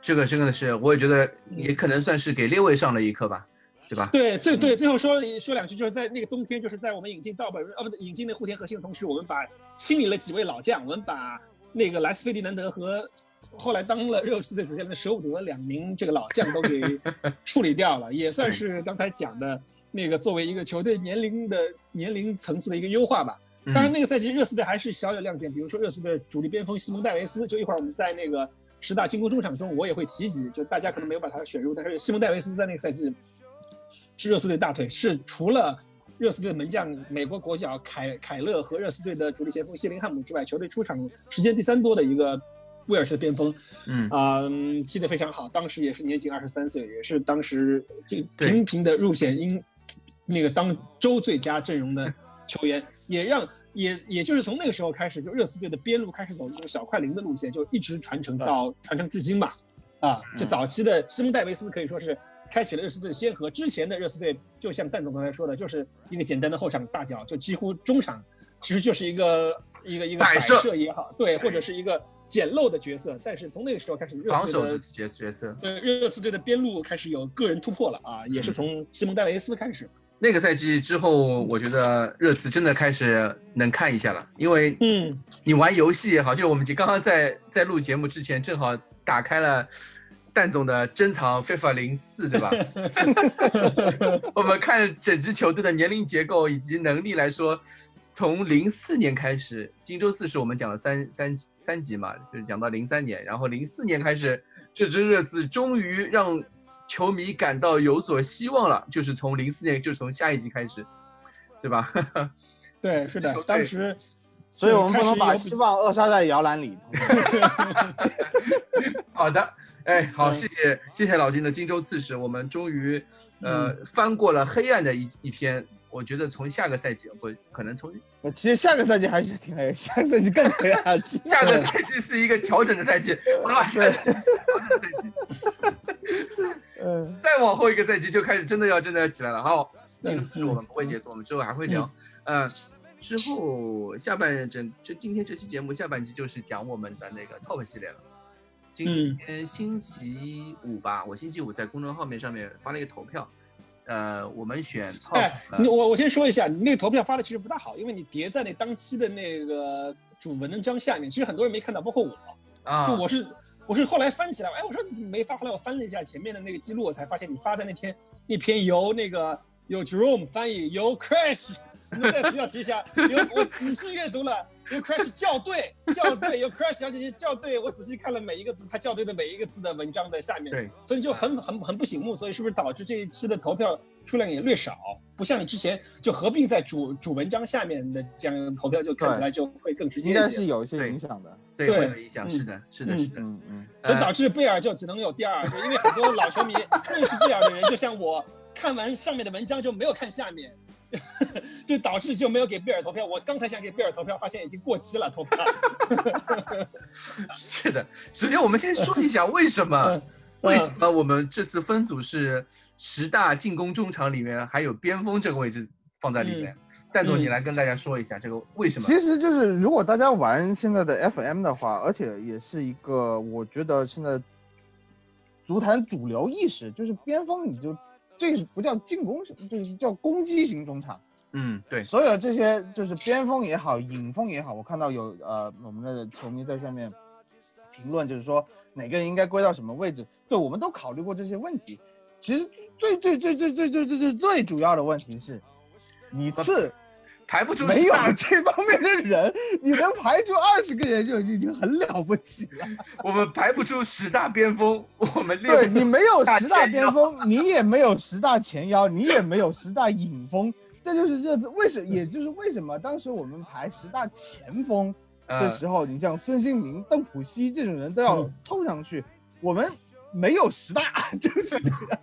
这个真的是，我也觉得也可能算是给列位上了一课吧，对吧？对，最对最后说说两句，就是在那个冬天，就是在我们引进道本哦不，引进那户田核心的同时，我们把清理了几位老将，我们把那个莱斯菲迪南德和。后来当了热刺队主教练的舍伍德两名这个老将都给 处理掉了，也算是刚才讲的那个作为一个球队年龄的年龄层次的一个优化吧。当然那个赛季热刺队还是小有亮点，比如说热刺队主力边锋西蒙戴维斯，就一会儿我们在那个十大进攻中场中我也会提及，就大家可能没有把他选入，但是西蒙戴维斯在那个赛季是热刺队大腿，是除了热刺队门将美国国脚凯凯勒和热刺队的主力前锋谢林汉姆之外，球队出场时间第三多的一个。威尔士的边锋，嗯啊，踢得非常好。当时也是年仅二十三岁，也是当时就频频的入选英那个当周最佳阵容的 球员，也让也也就是从那个时候开始，就热刺队的边路开始走这种小快灵的路线，就一直传承到传承至今吧。啊，就早期的西蒙戴维斯可以说是开启了热刺队的先河。之前的热刺队就像蛋总刚才说的，就是一个简单的后场大脚，就几乎中场其实就是一个一个一个摆设也好，对，或者是一个。简陋的角色，但是从那个时候开始，防守的角角色，对热刺队的边路开始有个人突破了啊，也是从西蒙戴维斯开始。那个赛季之后，我觉得热刺真的开始能看一下了，因为嗯，你玩游戏也好，就我们刚刚在在录节目之前，正好打开了蛋总的珍藏 FIFA 零四，对吧？我们看整支球队的年龄结构以及能力来说。从零四年开始，荆州刺史我们讲了三三三集嘛，就是讲到零三年，然后零四年开始，这支热刺终于让球迷感到有所希望了，就是从零四年，就是从下一集开始，对吧？对，是的，当时，所以我们不能把希望扼杀在摇篮里。好的，哎，好，谢谢谢谢老金的荆州刺史，我们终于呃翻过了黑暗的一一篇。我觉得从下个赛季不可能从，其实下个赛季还是挺黑，下个赛季更黑啊！下个赛季是一个调整的赛季！调整赛季，嗯，再往后一个赛季就开始真的要真的要起来了。好，进入四十我们不会结束，我们之后还会聊。嗯，之后下半整这今天这期节目下半期就是讲我们的那个 Top 系列了。今天星期五吧，我星期五在公众号面上面发了一个投票。呃，我们选。哎，你我我先说一下，你那个投票发的其实不大好，因为你叠在那当期的那个主文章下面，其实很多人没看到，包括我。啊。就我是我是后来翻起来，哎，我说你怎么没发？后来我翻了一下前面的那个记录，我才发现你发在那天那篇由那个由 Jerome 翻译，由 Crash，我们再次要提一下，由我仔细阅读了。有 crash 校对，校对，有 crash 小姐姐校对，我仔细看了每一个字，她校对的每一个字的文章的下面，对，所以就很很很不醒目，所以是不是导致这一期的投票数量也略少？不像你之前就合并在主主文章下面的这样投票，就看起来就会更直接一些。应该是有一些影响的，对，会有影响，是的，是的，是的，嗯嗯，所以导致贝尔就只能有第二，就因为很多老球迷认识贝尔的人，就像我看完上面的文章就没有看下面。就导致就没有给贝尔投票。我刚才想给贝尔投票，发现已经过期了。投票 是的。首先，我们先说一下为什么为什么我们这次分组是十大进攻中场里面还有边锋这个位置放在里面。蛋总，你来跟大家说一下这个为什么？其实就是如果大家玩现在的 FM 的话，而且也是一个我觉得现在足坛主流意识，就是边锋你就。这是不叫进攻型，就是叫攻击型中场。嗯，对，所有这些就是边锋也好，影锋也好，我看到有呃我们的球迷在下面评论，就是说哪个人应该归到什么位置。对，我们都考虑过这些问题。其实最最最最最最最最最主要的问题是，你次。排不出没有这方面的人，你能排出二十个人就已经很了不起了。我们排不出十大边锋，我们对你没有十大边锋，你也没有十大前腰，你也没有十大影锋，这就是热刺为什，也就是为什么当时我们排十大前锋的时候，你像孙兴民、邓普西这种人都要凑上去，我们没有十大，就是这样，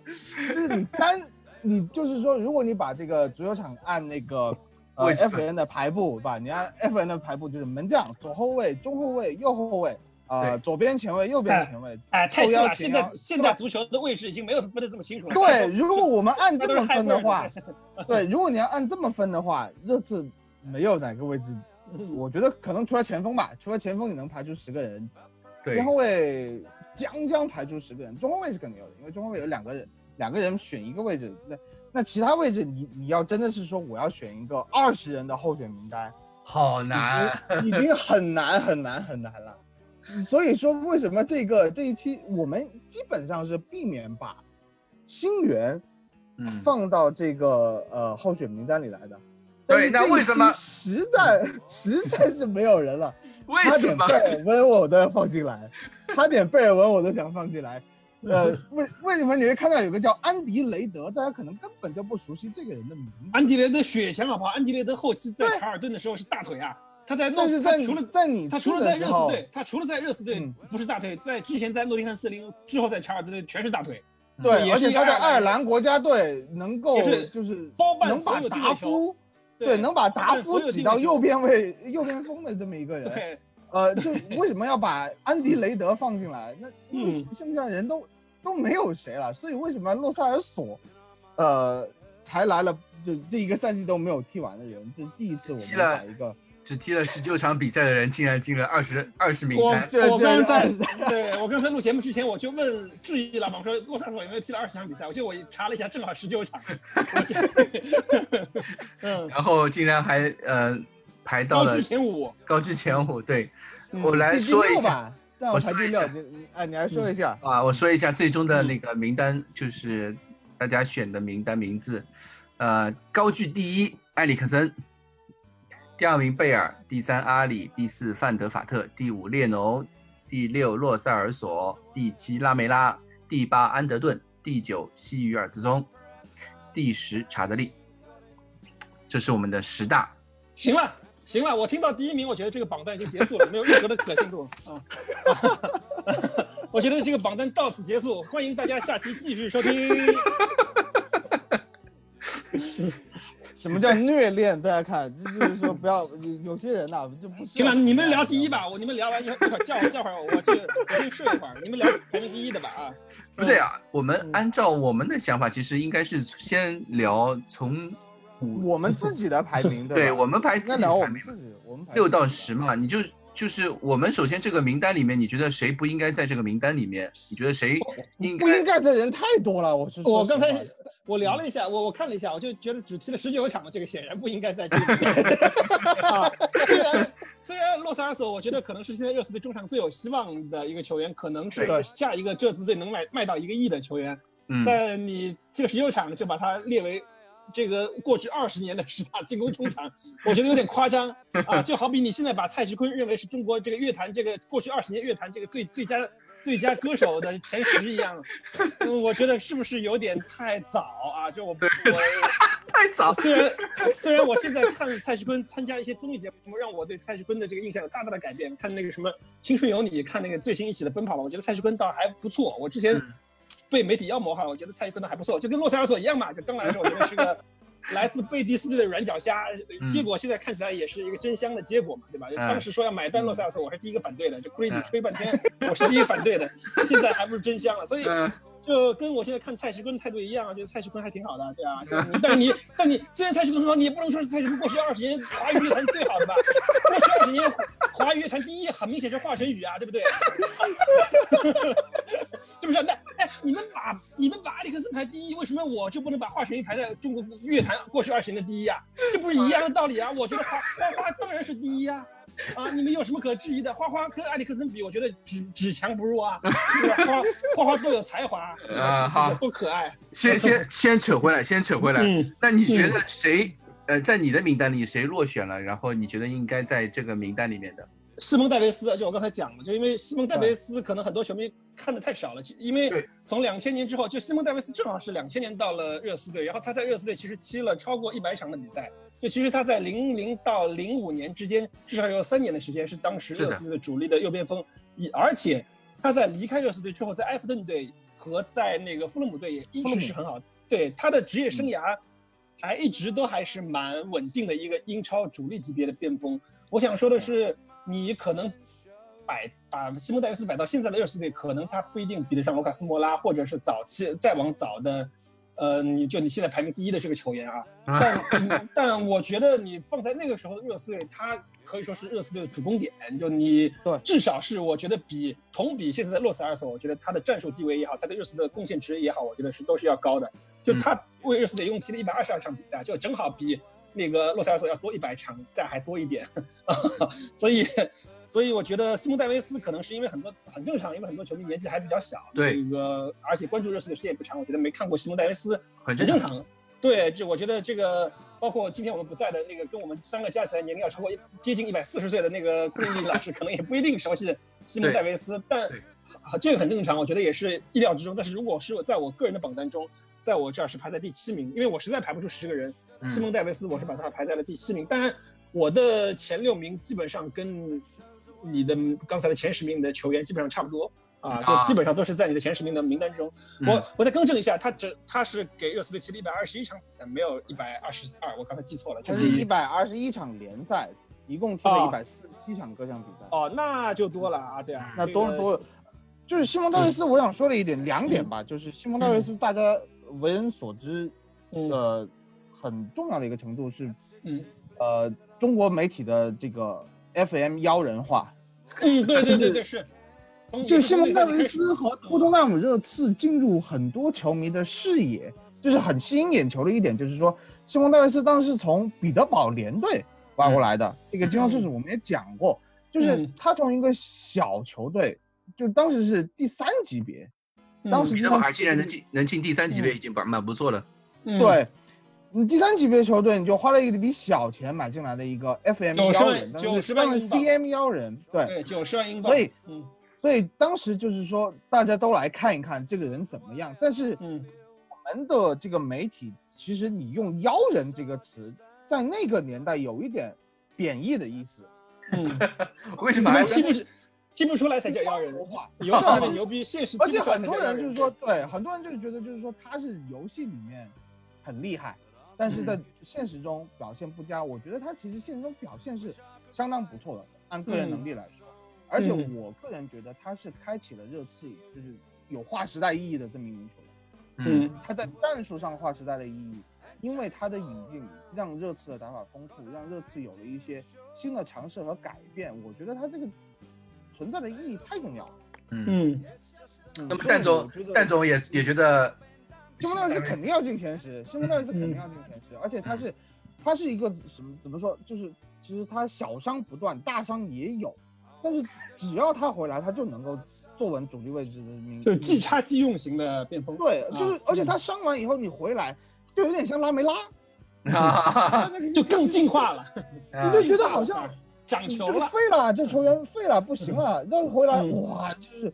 就是你单你就是说，如果你把这个足球场按那个。呃，F N 的排布吧，你按 F N 的排布就是门将、左后卫、中后卫、右后卫，呃，左边前卫、右边前卫，哎，太细了。现在现在足球的位置已经没有分得这么清楚了。对，如果我们按这么分的话，对，如果你要按这么分的话，热刺没有哪个位置嗯我觉得可能除了前锋吧，除了前锋你能排出十个人，对边后卫将将排出十个人，中后卫是肯定有的，因为中后卫有两个人，两个人选一个位置，那那其他位置你你要真的是说我要选一个二十人的候选名单，好难。已经很难很难很难了。所以说，为什么这个这一期我们基本上是避免把新援嗯，放到这个呃候选名单里来的。对但是这一那为什么期实在 实在是没有人了？为什么？差点贝尔温我都要放进来，差点贝尔文我都想放进来。呃，为为什么你会看到有个叫安迪雷德，大家可能根本就不熟悉这个人的名字。安迪雷德血强好不好？安迪雷德后期在查尔顿的时候是大腿啊，他在诺但是在他除了在你他除了在热刺队，他除了在热刺队嗯。不是大腿，在之前在诺丁汉森林之后在查尔顿队全是大腿，对，也而且他在爱尔兰国家队能够就是包办能把达夫对。能把达夫挤到右边位右边锋的这么一个人，对，呃，就为什么要把安迪雷德放进来？那剩下人都都没有谁了，所以为什么洛塞尔索，呃，才来了？就这一个赛季都没有踢完的人，这是第一次我们踢了把一个只踢了十九场比赛的人，竟然进了二十二十名我单。这这我刚刚在对我刚才录节目之前我就问质疑了嘛，我说洛萨索有没有踢了二十场比赛？我就我查了一下，正好十九场。嗯，然后竟然还呃排到了高居前五。高居前五。对，嗯我来说一下我。说一下你你哎，你来说一下。啊，我说一下最终嗯的那个名单，就是大家选的名单名字。呃，高居第一，埃里克森；第二名贝尔，第三阿里，第四范德法特，第五列侬，第六洛塞尔索，第七拉梅拉，第八安德顿，第九西于尔兹宗，第十查德利。这是我们的十大。行了，行了，我听到第一名，我觉得这个榜单已经结束了，没有任何的可信度 啊。我觉得这个榜单到此结束，欢迎大家下期继续收听。什么叫虐恋？大家看，就就是说不要有有些人呐、就不行了，你们聊第一吧，我你们聊完一会儿一会儿叫我叫会儿我，我去我先睡一会儿，你们聊排名第一的吧啊。不对啊，我们嗯按照我们的想法，其实应该是先聊从五我们自己的排名 对？对我们排自那己的排名我们，我们排六到十嘛，你就就是我们首先这个名单里面，你觉得谁不应该在这个名单里面？你觉得谁应该不应该？该的人太多了，我是我刚才我聊了一下，我我看了一下，我就觉得只踢了十九场的，这个显然不应该在这里面 啊。虽然虽然洛萨尔索，我觉得可能是现在热刺队中场最有希望的一个球员，可能是对下一个热刺队能卖卖到一个亿的球员，嗯，但你这个十九场就把他列为这个过去二十年的十大进攻中场，我觉得有点夸张 啊！就好比你现在把蔡徐坤认为是中国这个乐坛这个过去二十年乐坛这个最最佳最佳歌手的前十一样，嗯，我觉得是不是有点太早啊？就我我太早。虽然虽然我现在看蔡徐坤参加一些综艺节目，让我对蔡徐坤的这个印象有大大的改变。看那个什么《青春有你》，看那个最新一期的《奔跑吧》，我觉得蔡徐坤倒还不错。我之前嗯被媒体妖魔化，我觉得蔡徐坤的还不错，就跟洛萨尔索一样嘛。就刚来的时候，我觉得是个 来自贝蒂斯队的软脚虾，嗯结果现在看起来也是一个真香的结果嘛，对吧？当时说要买单洛萨尔索，我是第一个反对的，就库里迪嗯吹半天，我是第一个反对的，现在还不是真香了，所以。就跟我现在看蔡徐坤态度一样，觉得蔡徐坤还挺好的，对啊。但是你，但你虽然蔡徐坤很好，你也不能说是蔡徐坤过去二十年华语乐坛最好的吧？过去二十年华语乐坛第一，很明显是华晨宇啊，对不对？是不是？那哎，你们把你们把埃里克森排第一，为什么我就不能把华晨宇排在中国乐坛过去二十年的第一啊？这不是一样的道理啊？我觉得花花花当然是第一啊。啊，你们有什么可质疑的？花花跟埃里克森比，我觉得只只强不弱啊，是吧？花花花多有才华，啊好多可爱。先先 先扯回来，先扯回来。嗯，那你觉得谁呃在你的名单里谁落选了？然后你觉得应该在这个名单里面的？西蒙戴维斯，就我刚才讲的，就因为西蒙戴维斯可能很多球迷看的太少了，就因为对从两千年之后，就西蒙戴维斯正好是两千年到了热刺队，然后他在热刺队其实踢了超过一百场的比赛，就其实他在零零到零五年之间至少有三年的时间是当时热刺队的主力的右边锋，以而且他在离开热刺队之后，在埃弗顿队和在那个富勒姆队也一直是很好，对他的职业生涯还一直都还是蛮稳定的一个英超主力级别的边锋。我想说的。是，你可能摆把西蒙戴维斯摆到现在的热刺队，可能他不一定比得上卢卡斯莫拉，或者是早期再往早的呃，你就你现在排名第一的这个球员啊，但但我觉得你放在那个时候的热刺队，他可以说是热刺队的主攻点，就你对至少是我觉得比同比现在的洛塞尔索，我觉得他的战术地位也好，他对热刺的贡献值也好，我觉得是都是要高的。就他为热刺队一共踢了一百二十二场比赛，就正好比那个洛塞尔索要多一百场，再还多一点，所以。所以我觉得西蒙戴维斯可能是因为很多很正常，因为很多球迷年纪还比较小，对，那个而且关注热刺的时间也不长，我觉得没看过西蒙戴维斯很正常。对，就我觉得这个包括今天我们不在的那个跟我们三个加起来年龄要超过接近一百四十岁的那个库里尼老师，可能也不一定熟悉西蒙戴维斯，但这个很正常，我觉得也是意料之中。但是如果是在我个人的榜单中，在我这儿是排在第七名，因为我实在排不出十个人，西蒙戴维斯我是把他排在了第七名。当然，我的前六名基本上跟你的刚才的前十名的球员基本上差不多啊，就基本上都是在你的前十名的名单中。我我再更正一下，他只他是给热刺队踢了一百二十一场比赛，没有一百二十二，我刚才记错了，就是一百二十一场联赛，一共踢了一百四十七场各项比赛。哦，那就多了啊，对啊，那多多，就是西蒙戴维斯，我想说的一点两点吧，就是西蒙戴维斯大家为人所知的很重要的一个程度是，嗯，呃，中国媒体的这个。FM 妖人化，嗯，对对对对是，就西蒙戴维斯和托特纳姆热刺进入很多球迷的视野，就是很吸引眼球的一点，就是说西蒙戴维斯当时从彼得堡联队挖过来的，这个金刚之子我们也讲过，就是他从一个小球队，就当时是第三级别，当时彼得堡还竟然能进能进第三级别，已经蛮蛮不错了，对。你第三级别球队，你就花了一笔小钱买进来的一个 FM 妖人，九十万 CM 妖人，对，九十万英镑。所以，所以当时就是说，大家都来看一看这个人怎么样。但是，嗯，我们的这个媒体，其实你用妖人这个词，在那个年代有一点贬义的意思。嗯，为什么？记不记不出来才叫妖人？游戏的牛逼，现实。而且很多人就是说，对，很多人就是觉得，就是说他是游戏里面很厉害。但是在现实中表现不佳，我觉得他其实现实中表现是相当不错的，按个人能力来说。而且我个人觉得他是开启了热刺就是有划时代意义的这么一名球员。嗯，他在战术上划时代的意义，因为他的引进让热刺的打法丰富，让热刺有了一些新的尝试和改变。我觉得他这个存在的意义太重要了。嗯，那么蛋总，蛋总也也觉得。西蒙戴维斯肯定要进前十，西蒙戴维斯肯定要进前十，而且他是，他是一个什么怎么说？就是其实他小伤不断，大伤也有，但是只要他回来，他就能够坐稳主力位置的名，就是即插即用型的边锋。对，就是而且他伤完以后你回来，就有点像拉梅拉，就更进化了，你就觉得好像长球了，废了，这球员废了，不行了，那回来哇，就是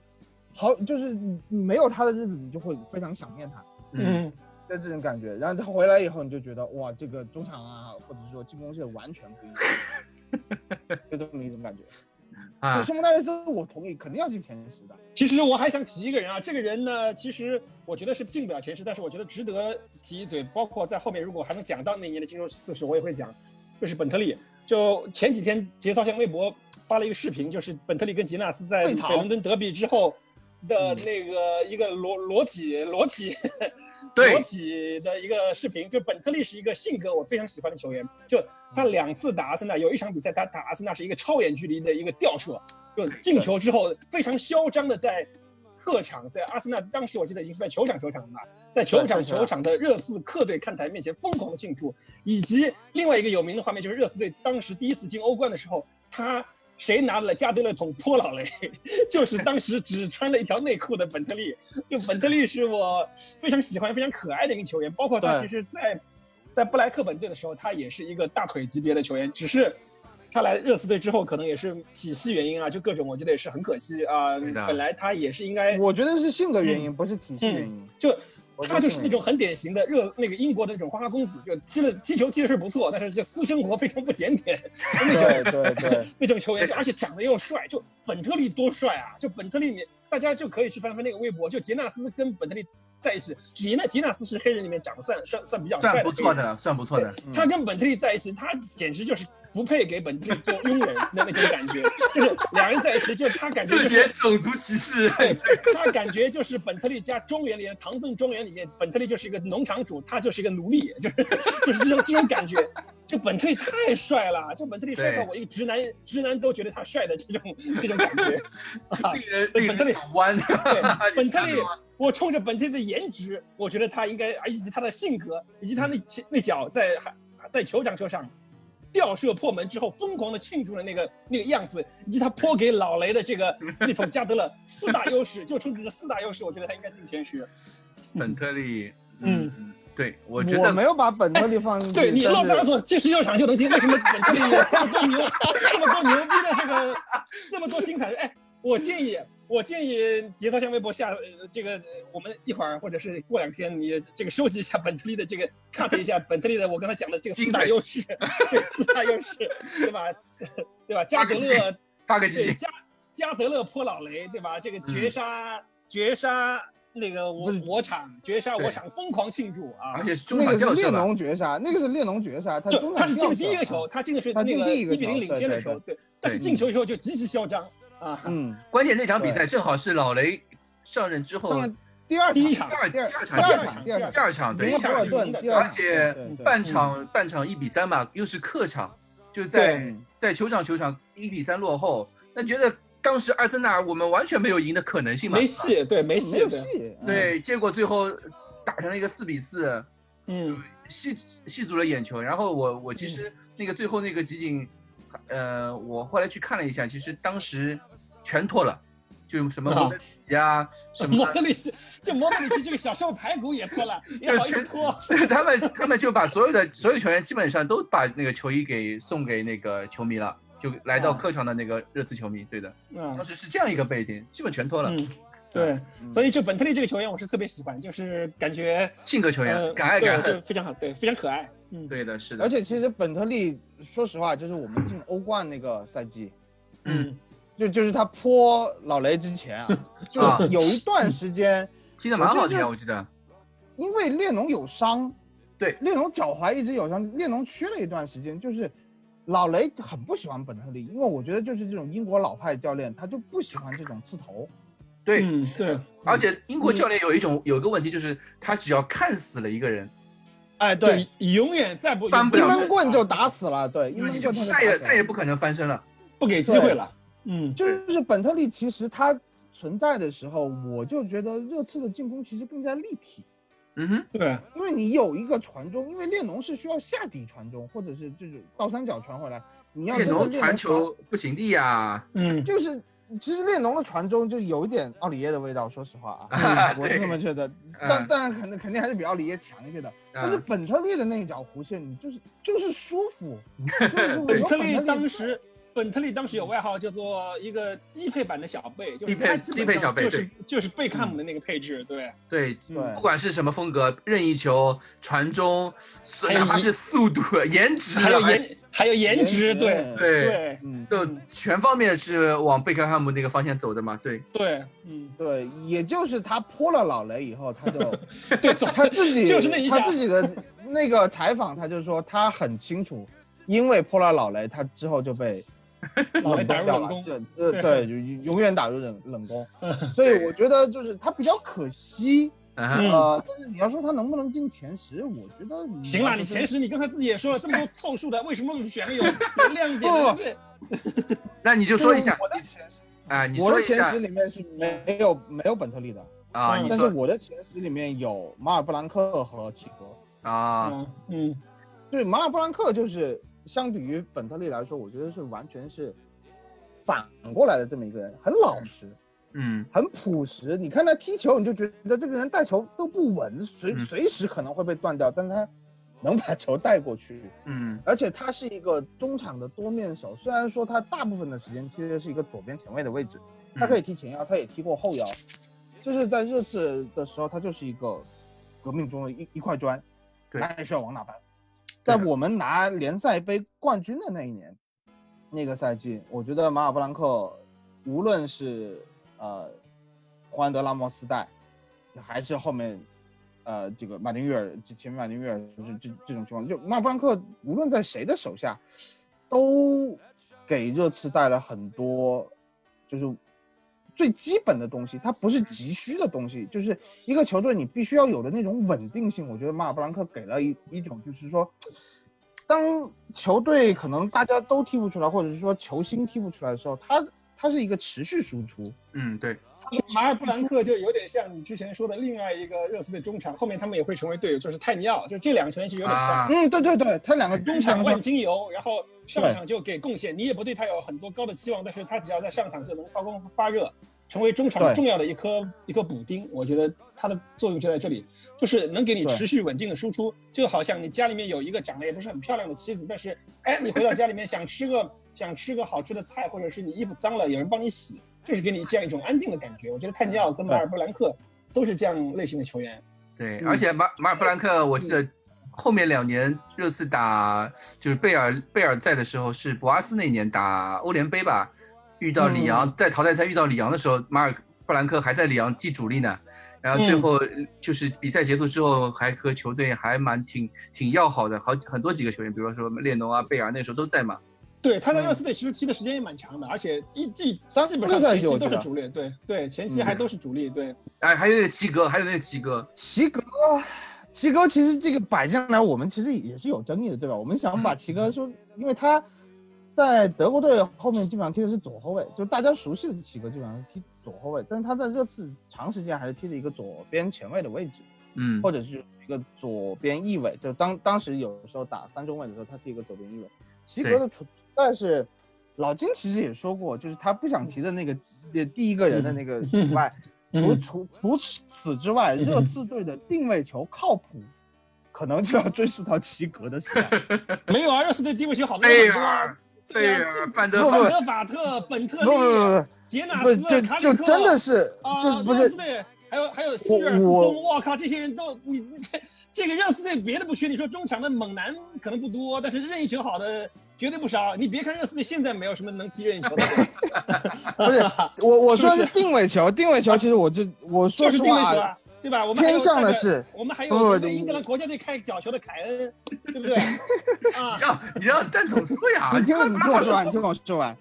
好，就是没有他的日子，你就会非常想念他。嗯，在这种感觉，然后他回来以后，你就觉得哇，这个中场啊，或者说进攻线完全不一样，就这么一种感觉。啊，西蒙戴维斯，我同意，肯定要进前十的。其实我还想提一个人啊，这个人呢，其实我觉得是进不了前十，但是我觉得值得提一嘴。包括在后面，如果还能讲到那年的金州四十，我也会讲。就是本特利，就前几天节操向微博发了一个视频，就是本特利跟吉纳斯在北伦敦德比之后。的那个一个裸裸体裸体裸体的一个视频，就本特利是一个性格我非常喜欢的球员，就他两次打阿森纳，有一场比赛他打阿森纳是一个超远距离的一个吊射，就进球之后非常嚣张的在客场，在阿森纳当时我记得已经是在球场球场了吧，在球场球场的热刺客队看台面前疯狂的庆祝，以及另外一个有名的画面就是热刺队当时第一次进欧冠的时候，他。谁拿了加德勒桶泼老雷？就是当时只穿了一条内裤的本特利。就本特利是我非常喜欢、非常可爱的一个球员。包括他其实，在在布莱克本队的时候，他也是一个大腿级别的球员。只是他来热刺队之后，可能也是体系原因啊，就各种，我觉得也是很可惜啊。本来他也是应该，我觉得是性格原因，不是体系原因。就。他就是那种很典型的热那个英国的那种花花公子，就踢了踢球踢的是不错，但是这私生活非常不检点，那种对对 那种球员，就而且长得又帅，就本特利多帅啊！就本特利，你大家就可以去翻翻那个微博，就杰纳斯跟本特利在一起，杰纳杰纳斯是黑人里面长得算算算比较帅的，算不错的，算不错的。他跟本特利在一起，他简直就是不配给本特利做佣人的那种感觉，就是两人在一起，就是他感觉就这是些种族歧视，对他感觉就是本特利家庄园里面，唐顿庄园里面，本特利就是一个农场主，他就是一个奴隶，就是 就是这种这种感觉。就本特利太帅了，就本特利帅到我一个直男直男都觉得他帅的这种这种感觉。本特利弯。对，本特利我冲着本特利的颜值，我觉得他应该，啊以及他的性格，以及他那那脚在在酋长车上吊射破门之后疯狂的庆祝的那个那个样子，以及他泼给老雷的这个 那桶加德勒四大优势，就冲这个四大优势，我觉得他应该进前十。本特利，嗯嗯，对，我觉得我没有把本特利放进 去。对你但是洛塞尔索这十六场就能进，为什么本特利有这么多牛这么多牛逼的这个这么多精彩？哎，我建议我建议节操向微博下呃这个呃我们一会儿或者是过两天你这个收集一下本特利的这个 cut 一下本特利的我刚才讲的这个四大优势，对四大优势，对吧？对吧？加德勒发个激进，对加加德勒泼老雷，对吧？这个绝杀、绝杀那个我我场绝杀我场疯狂庆祝啊！而且是中场吊射吧？侬绝杀，那个是列侬绝杀，他他是进的第一个球，啊他进的是他那个一比零领先的时候，对，但是进球以后就极其嚣张啊！嗯，关键那场比赛正好是老雷上任之后第二第一场，第二第二第二场，第二场第，二场第二场，而且对对半场半场一比三嘛，又是客场，就在在球场球场一比三落后，那觉得当时阿森纳我们完全没有赢的可能性嘛，没戏，对，没没戏，对，结果最后打成了一个四比四，嗯，吸吸足了眼球。然后我我其实那个最后那个集锦，呃，我后来去看了一下，其实当时全脱了，就什么啊莫德里奇啊，什么莫德里奇，就莫德里奇这个小瘦排骨也脱了，也好意思脱，他们他们就把所有的所有球员基本上都把那个球衣给送给那个球迷了，就来到啊客场的那个热刺球迷。对的，嗯当时是这样一个背景，基本全脱了。嗯，对，嗯所以就本特利这个球员我是特别喜欢，就是感觉性格球员，呃敢爱敢恨。非常好，对，非常可爱，嗯，对的，是的。而且其实本特利，说实话，就是我们进欧冠那个赛季，嗯，就就是他泼老雷之前啊，就啊有一段时间，踢得蛮好的呀，我觉得我记得。因为列侬有伤，对列侬脚踝一直有伤，列侬缺了一段时间，就是老雷很不喜欢本特利，因为我觉得就是这种英国老派教练，他就不喜欢这种刺头。对，嗯，对，而且英嗯国教练有一种有一个问题，就是他只要看死了一个人，哎，对，永远再不翻不了闷棍就打死了，对，一你闷就再也棍他就打死了。再也不可能翻身了。不给机会了，嗯，就是本特利，其实他存在的时候，我就觉得热刺的进攻其实更加立体，嗯哼，对，因为你有一个传中，因为列侬是需要下底传中，或者是这种倒三角传回来，你要列侬传球不行的呀。嗯，就是其实列侬的传中就有一点奥里耶的味道，说实话啊，啊我是这么觉得。但但当然肯定肯定还是比奥里耶强一些的。但是嗯本特利的那一脚弧线，你就是就是舒服，就是舒服。本特利当时，本特利当时有外号叫做一个低配版的小贝，就是低配低配小贝就是就是贝克汉姆的那个配置，对，对，对。不管是什么风格，任意球、传中，哪怕是速度、颜值，还有颜还有颜值，对对。对。嗯，就全方面是往贝克汉姆那个方向走的嘛。对，对，嗯，对，也就是他泼了老雷以后，他就 对，总他自己就是那一下。他自己的那个采访，他就说他很清楚，因为泼了老雷，他之后就被 老雷打入冷宫，对，就永远打入冷冷宫。所以我觉得就是他比较可惜，嗯哼嗯呃，但是你要说他能不能进前十，我觉得行了，你前十十，你刚才自己也说了，这么多凑数的，为什么不选个有有亮点的？对那你就说一下我的前十，啊，你我的前十里面是没有没有本特利的，啊，但是我的前十里面有马尔布兰克和齐格。啊，嗯嗯对，马尔布兰克就是相比于本特利来说，我觉得是完全是反过来的这么一个人，很老实，嗯很朴实。你看他踢球，你就觉得这个人带球都不稳，随嗯随时可能会被断掉，但他能把球带过去，嗯而且他是一个中场的多面手。虽然说他大部分的时间踢的是一个左边前卫的位置，他可以踢前腰，他也踢过后腰，就是在热刺的时候，他就是一个革命中的一一块砖，对他也需要往哪搬。在我们拿联赛杯冠军的那一年，那个赛季，我觉得马尔布兰克无论是呃霍安德拉莫斯带，还是后面呃这个马丁约尔，就前面马丁约尔这这这种情况，就马尔布兰克无论在谁的手下，都给热刺带来很多，就是最基本的东西，它不是急需的东西，就是一个球队你必须要有的那种稳定性。我觉得马尔布兰克给了一一种，就是说，当球队可能大家都踢不出来，或者是说球星踢不出来的时候，他他是一个持续输出。嗯，对。马尔布兰克就有点像你之前说的另外一个热刺的中场，后面他们也会成为队友，就是泰尼奥，就这两个球员其实有点像。嗯，对对对，他两个中场万金油，然后上场就给贡献，你也不对他有很多高的期望，但是他只要在上场就能发光发热，成为中场重要的一颗一颗补丁。我觉得他的作用就在这里，就是能给你持续稳定的输出，就好像你家里面有一个长得也不是很漂亮的妻子，但是哎，你回到家里面想吃个想吃个好吃的菜，或者是你衣服脏了有人帮你洗。就是给你这样一种安定的感觉。我觉得泰尼奥跟马尔布兰克都是这样类型的球员。对，而且马马尔布兰克，我记得后面两年热刺打就是贝尔贝尔在的时候，是博阿斯那年打欧联杯吧，遇到里昂，在淘汰赛遇到里昂的时候，马尔布兰克还在里昂踢主力呢。然后最后就是比赛结束之后，还和球队还蛮挺挺要好的，好很多几个球员，比如说列侬啊、贝尔那时候都在嘛。对，他在热刺队其实踢的时间也蛮长的，而且一季基本上前期都是主力。对对，前期还都是主力。对，哎，还有那个齐格，还有那个齐格，齐格，齐格其实这个摆进来，我们其实也是有争议的，对吧？我们想把齐格说，因为他在德国队后面基本上踢的是左后卫，就大家熟悉的齐格基本上是踢左后卫，但是他在热刺长时间还是踢了一个左边前卫的位置，嗯，或者是一个左边翼位，就当当时有时候打三中卫的时候，他踢一个左边翼卫。齐格的存但是老金其实也说过，就是他不想提的那个第一个人的那个以外，除除除此之外，热刺队的定位球靠谱，可能就要追溯到齐格的时代。没有啊，热刺队定位球好多很多。对呀，范德范德法特、本特利、杰纳斯、卡里克，就真的是啊，不是队还有还有希尔松，我靠，这些人都你这这个热刺队别的不缺，你说中场的猛男可能不多，但是任意球好的。绝对不少，你别看热刺队现在没有什么能踢任意球的，不是 我我说是定位球，定位球其实我就我说实话，对吧？我们偏向的是，我们还有英格兰国家队开角球的凯恩，对不对？啊，你让你让詹总说呀，你听你听我说完，你听我说完，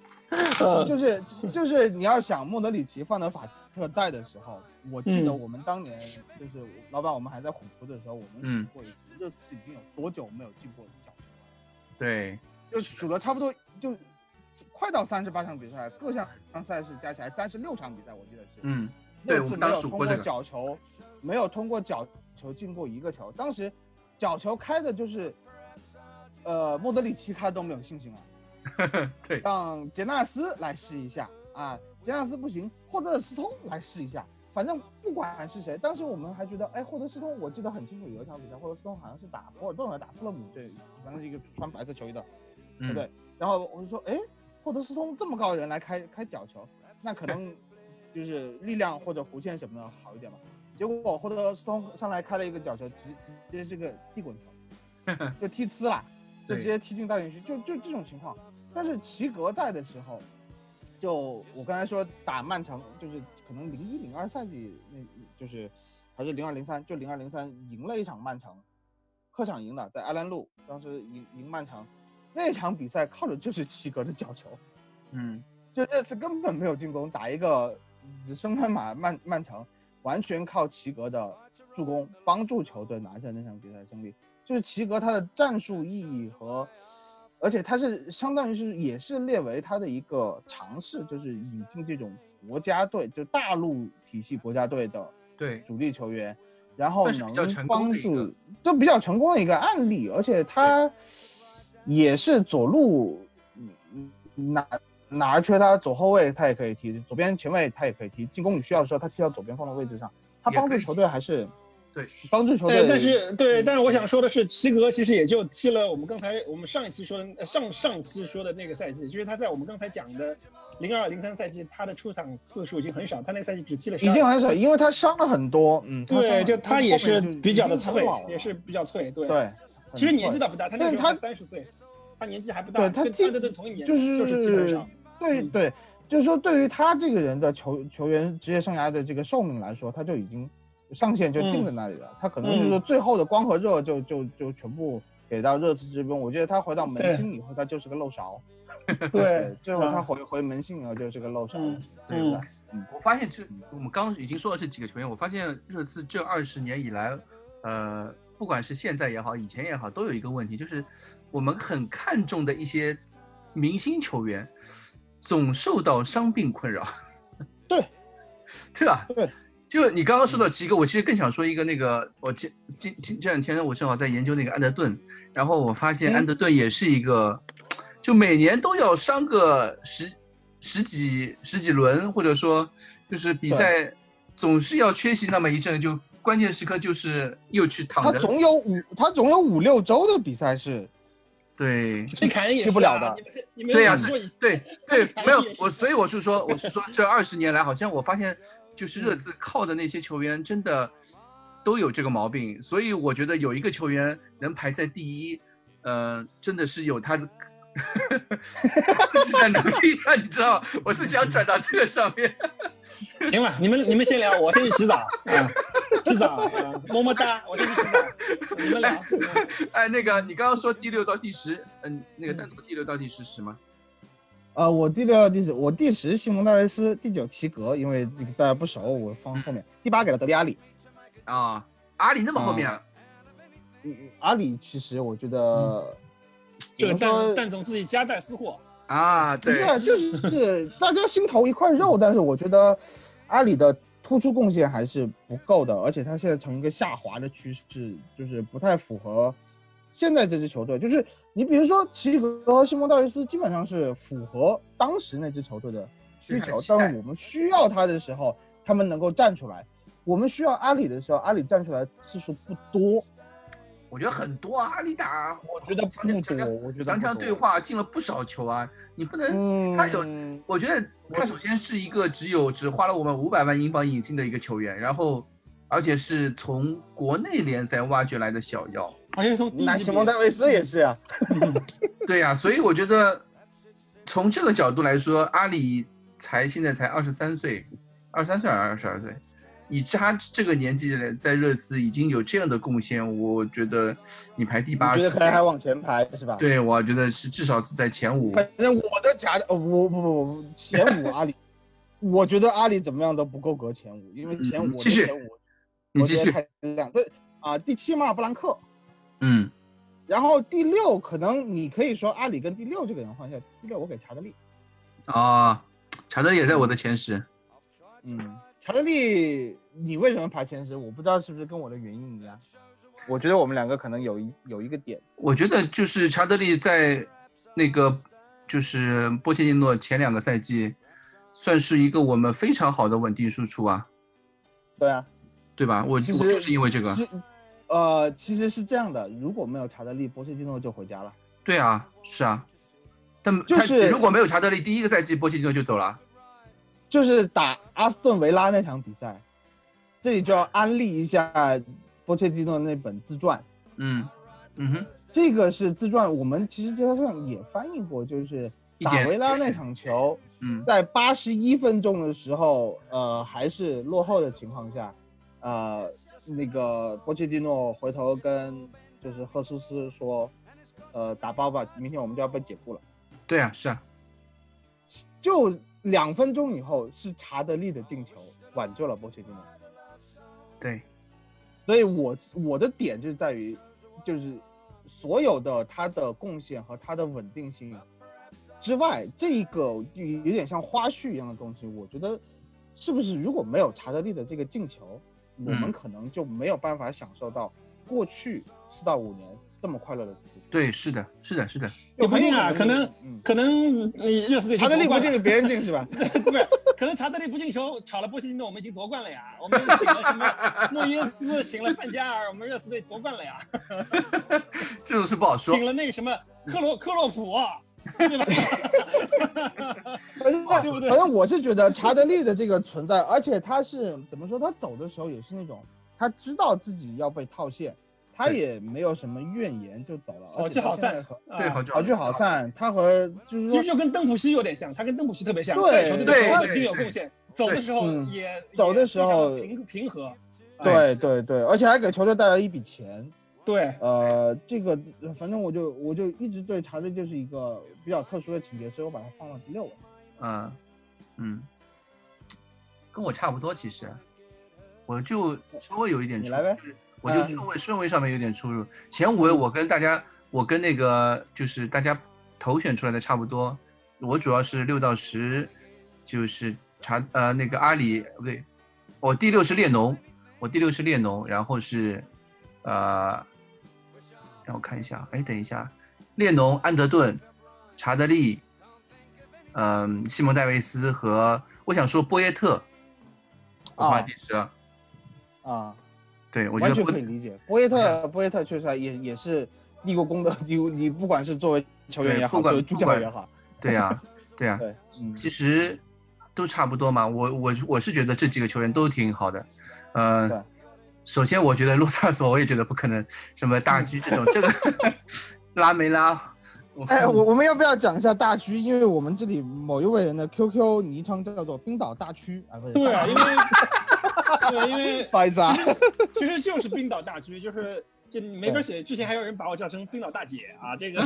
就是就是你要想莫德里奇、范德法特在的时候，我记得我们当年就是老板，我们还在虎扑的时候，我们数过一次，热刺已经有多久没有进过角球了？对。就数了差不多，就快到三十八场比赛，各项赛事加起来三十六场比赛，我记得是。嗯，对，我没有通过角球，没有通过角球进过一个球。当时角球开的就是，呃，莫德里奇开都没有信心了。对，让杰纳斯来试一下啊，杰纳斯不行，霍德尔斯通来试一下。反正不管是谁，当时我们还觉得，哎，霍德斯通，我记得很清楚，有一场比赛，霍德斯通好像是打博尔顿还是打富勒姆，对，反正是一个穿白色球衣的。对不对？然后我就说，哎，霍德斯通这么高的人来开开角球，那可能 就是力量或者弧线什么的好一点吧。结果霍德斯通上来开了一个角球，直直接是个地滚球，就踢呲了，就直接踢进大禁区，就就这种情况。但是齐格在的时候，就我刚才说打曼城，就是可能零一零二赛季那，就是还是零二零三，就零二零三赢了一场曼城，客场赢的，在埃兰路，当时赢赢曼城。那场比赛靠的就是齐格的角球，嗯，就这次根本没有进攻，打一个升班马曼曼城，完全靠齐格的助攻帮助球队拿下那场比赛胜利。就是齐格他的战术意义和，而且他是相当于是也是列为他的一个尝试，就是引进这种国家队，就大陆体系国家队的对主力球员，然后能帮助，就比较成功的一个案例，而且他。也是左路，哪哪儿缺他左后卫他也可以踢，左边前卫他也可以踢，进攻你需要的时候他踢到左边锋的位置上，他帮助球队还是对帮助球队。但是对，但是我想说的是，齐格其实也就踢了我们刚才我们上一期说的上上期说的那个赛季，就是他在我们刚才讲的零二零三赛季他的出场次数已经很少，他那个赛季只踢了已经很少，因为他伤了很多，嗯，对，就他也是比较的脆，也是比较脆，对对。其实年纪倒不大，他那时候三十岁。他年纪还不大，对他踢的同一年，就是就是基本上，对对，就是说对于他这个人的球球员职业生涯的这个寿命来说，他就已经上限就定在那里了。他可能就是说最后的光和热就就就全部给到热刺这边，我觉得他回到门对兴以后，他就是个漏勺。对，最后他回回门兴以后就是个漏勺，嗯对不对？我发现这我们刚刚已经说了这几个球员，我发现热刺这二十年以来，呃，不管是现在也好，以前也好，都有一个问题，就是我们很看重的一些明星球员，总受到伤病困扰。对，对吧？对。就你刚刚说到几个，我其实更想说一个那个，我今今今这两天呢，我正好在研究那个安德顿，然后我发现嗯。安德顿也是一个，就每年都要伤个十十几十几轮，或者说就是比赛总是要缺席那么一阵，就关键时刻就是又去躺他着。总有五，他总有五六周的比赛是对。这凯恩也是踢不了的啊你们你们对呀说以对对 没有我，所以我是说，我是说这二十年来，好像我发现就是热刺靠的那些球员真的都有这个毛病，所以我觉得有一个球员能排在第一，呃，真的是有他的自己的能力啊，你知道？我是想转到这个上面。行了，你们你们先聊，我先去洗澡 啊，洗澡啊，么么哒，我先去洗澡，你们聊。嗯哎，那个你刚刚说第六到第十，嗯，那个单独第六到第十是什么？呃，我第六、第十，我第十西蒙戴维斯，第九齐格，因为这个大家不熟，我放后面。第八给了德里阿里，啊，阿里那么后面啊，嗯，阿里其实我觉得，这个蛋蛋总自己夹带私货，啊，对，不是啊，就是 大家心头一块肉，但是我觉得阿里的突出贡献还是不够的，而且他现在呈一个下滑的趋势，就是不太符合现在这支球队。就是你比如说齐格和西蒙戴维斯，基本上是符合当时那支球队的需求对很，期待但是我们需要他的时候，他们能够站出来；我们需要阿里的时候，阿里站出来次数不多。我觉得很多啊，阿里打，我觉得不多，强强强我觉得强强对话进了不少球啊，你不能，嗯，他有我觉得他首先是一个只有只花了我们五百万英镑引进的一个球员，然后而且是从国内联赛挖掘来的小妖，而且是从低那级别西蒙戴维斯也是啊。对呀、所以我觉得从这个角度来说，阿里才现在才二十三岁，二十三岁还是二十二岁，以他这个年纪来在热刺已经有这样的贡献，我觉得你排第八是我觉得可能还往前排是吧？，对，我觉得是至少是在前五。反正我的假的，哦不不不不，前五阿里，我觉得阿里怎么样都不够格前五，因为前五嗯继续前五，你继续，啊，第七嘛布兰克，嗯，然后第六可能你可以说阿里跟第六这个人换一下，第六我给查德利，啊，查德利也在我的前十。嗯，查德利你为什么排前十？我不知道是不是跟我的原因一样，我觉得我们两个可能有一有一个点，我觉得就是查德利在那个就是波切蒂诺前两个赛季，算是一个我们非常好的稳定输出啊，对啊，对吧？我我就是因为这个，是，呃，其实是这样的，如果没有查德利，波切蒂诺就回家了。对啊，是啊。但他就是如果没有查德利，第一个赛季波切蒂诺就走了。就是打阿斯顿维拉那场比赛，这里就要安利一下波切蒂诺那本自传。嗯嗯哼，这个是自传，我们其实节目上也翻译过，就是打维拉那场球，嗯在八十一分钟的时候，呃，还是落后的情况下，呃，那个波切蒂诺回头跟就是赫苏斯说，呃，打包吧，明天我们就要被解雇了。对啊，是啊，就两分钟以后，是查德利的进球挽救了波切蒂诺。对，所以我我的点就在于，就是所有的他的贡献和他的稳定性之外，这一个有有点像花絮一样的东西，我觉得是不是如果没有查德利的这个进球，我们嗯可能就没有办法享受到过去四到五年这么快乐的。对，是的，是的，是的，也不定啊，可能嗯，可能你热刺队查德利不进进，别人进是吧？不是，可能查德利不进球，炒了波切蒂诺，我们已经夺冠了呀。我们请了什么 诺耶斯，请了范加尔，我们热刺队夺冠了呀。这种事不好说请。了那个什么克洛克洛普？反 正对不对反正我是觉得查德利的这个存在，而且他是怎么说？他走的时候也是那种，他知道自己要被套现，他也没有什么怨言就走了。而且好聚好散对，啊好聚好聚好。散。他和就是其实，就跟邓普西有点像，他跟邓普西特别像，对在球队的时候一定有贡献，走的时候嗯也走的时候平平和。对对对，而且还给球队带来一笔钱。对，呃，这个反正我就我就一直对查的就是一个比较特殊的情节，所以我把它放到第六位。嗯嗯，跟我差不多，其实我就稍微有一点出入你来呗，我就嗯顺位顺位上面有点出入。前五位我跟大家，我跟那个就是大家投选出来的差不多，我主要是六到十，就是查呃那个阿里不对，我第六是列侬，我第六是列侬，然后是呃，让我看一下，哎，等一下，列侬、安德顿、查德利，嗯、西蒙戴维斯和我想说波耶特，啊第十了。啊，对，我觉完得波全可以理解。波耶特，波耶特确实也也是立过功的。你你不管是作为球员也好，作为助不管教也好，对呀、对呀、对，嗯，其实都差不多嘛。我我我是觉得这几个球员都挺好的。嗯呃，首先我觉得洛萨索，我也觉得不可能什么大狙这种，这个拉梅拉，我哎，我我们要不要讲一下大区？因为我们这里某一位人的 QQ 昵称叫做冰岛大区啊，不是？对啊，因为对，因为 不好意思啊，其实就是冰岛大狙，就是就没法写。之前还有人把我叫成冰岛大姐啊，这个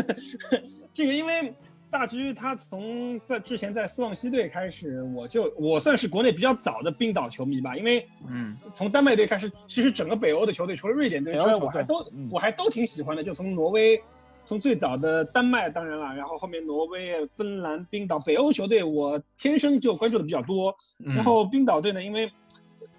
这个因为大狙他从在之前在斯旺西队开始，我就我算是国内比较早的冰岛球迷吧，因为嗯从丹麦队开始，其实整个北欧的球队除了瑞典队之外，我还都嗯我还都挺喜欢的，就从挪威。从最早的丹麦，当然了，然后后面挪威、芬兰、冰岛，北欧球队我天生就关注的比较多。嗯，然后冰岛队呢，因为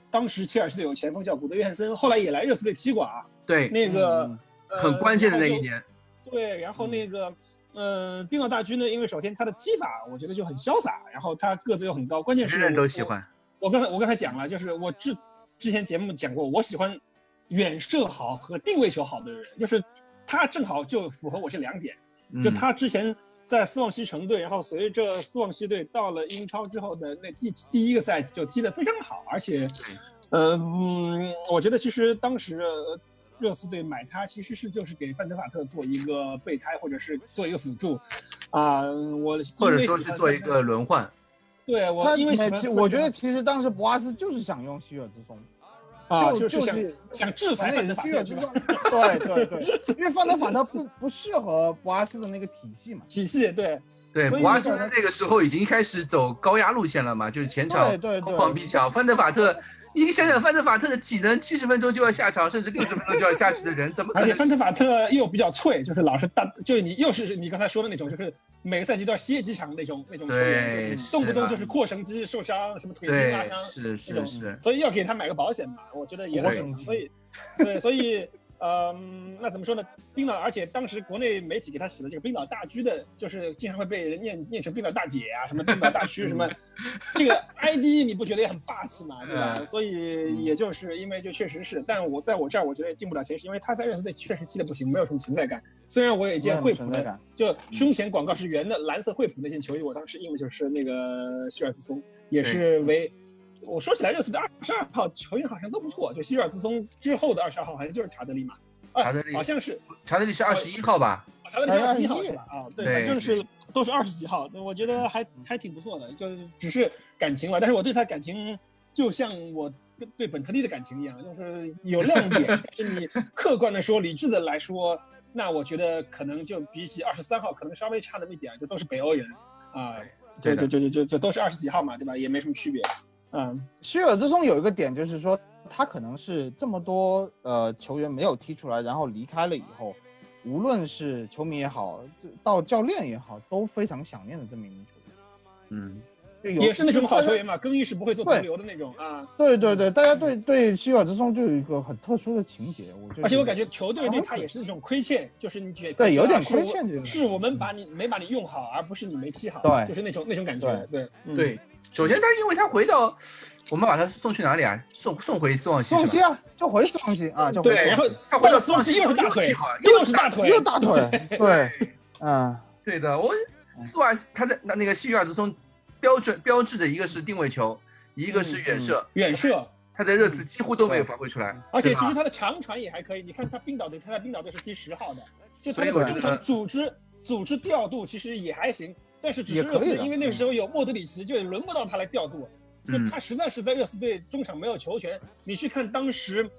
当时切尔西队有前锋叫古德约翰森，后来也来热刺队踢过啊。对，那个、嗯呃很关键的那一。年，对，然后那个呃，冰岛大军呢，因为首先他的踢法我觉得就很潇洒，然后他个子又很高，关键是人人都喜欢。我刚才我刚才讲了，就是我之之前节目讲过，我喜欢远射好和定位球好的人，就是他正好就符合我这两点。就嗯他之前在斯旺西城队，然后随着斯旺西队到了英超之后的那第第一个赛季就踢得非常好，而且，呃嗯，我觉得其实当时呃热刺队买他其实是就是给范德法特做一个备胎，或者是做一个辅助，啊、我或者说是做一个轮换。对我他因为喜欢我觉得其实当时博阿斯就是想用希尔之松，啊，就就是想是想制裁范德法希特对对对，因为范德法特不不适合博阿斯的那个体系嘛。体系对对，博阿斯那个时候已经开始走高压路线了嘛，就是前场对对对疯狂逼抢。范德法特，你想想范德法特的体能，七十分钟就要下场，甚至六十分钟就要下去的人，怎么可能？而且范德法特又比较脆，就是老是大，就是你又是你刚才说的那种，就是每个赛季都要歇几场那种那种球员，就动不动就是扩绳肌受伤，什么腿筋拉伤，，是那种是是，所以要给他买个保险嘛，我觉得也很所以对，所以嗯，那怎么说呢？冰岛，而且当时国内媒体给他起的这个冰岛大狙的，就是经常会被人念念成冰岛大姐啊，什么冰岛大狙什么，这个 ID 你不觉得也很霸气嘛，对吧？嗯所以也就是因为就确实是，但我在我这儿我觉得也进不了前十，因为他在热刺队确实踢的不行，没有什么存在感。虽然我有一件惠普的就胸前广告是圆的蓝色惠普那件球衣，我当时印的就是那个希尔兹松，也是为。我说起来，热刺的二十二号球员好像都不错，就希尔兹松之后的二十二号好像就是查德利嘛，啊查德利好像是查德利是二十一号吧？查德利是二十一号是吧？啊，对，对反正是都是二十几号，我觉得还还挺不错的，就只是感情吧，但是我对他感情就像我对本特利的感情一样，就是有亮点，但是你客观的说、理智的来说，那我觉得可能就比起二十三号可能稍微差那么一点，就都是北欧人啊，就对的就就就就就都是二十几号嘛，对吧？也没什么区别，嗯，希尔之中有一个点就是说，他可能是这么多呃球员没有踢出来，然后离开了以后，无论是球迷也好，到教练也好，都非常想念的这么一名球员。嗯，也是那种好球。员嘛，更衣室不会做毒瘤的那种啊。对对对，大家对对希尔之松就有一个很特殊的情节，我觉得。而且我感觉球队对他也是一种亏欠，就是你觉得对有点亏欠这种是我们把你没把你用好，而不是你没踢好，对就是那种那种感觉，对嗯对。首先他因为他回到，我们把他送去哪里啊？送送回斯旺西？斯旺西啊，就回斯旺西啊，就回对，然后他回到斯旺西又是大腿又踢好，又又是大腿，又大腿，对，嗯，对的，我斯瓦他在那那个希尔之松标准标志的一个是定位球，一个是远射，远射，他在热刺几乎都没有发挥出来，而且其实他的长传也还可以。你看他冰岛队，他在冰岛队是踢十号的，就他那个中场组织组织调度其实也还行，但是只是热刺因为那个时候有莫德里奇，就也轮不到他来调度。就嗯他实在是在热刺队中场没有球权。你去看当时，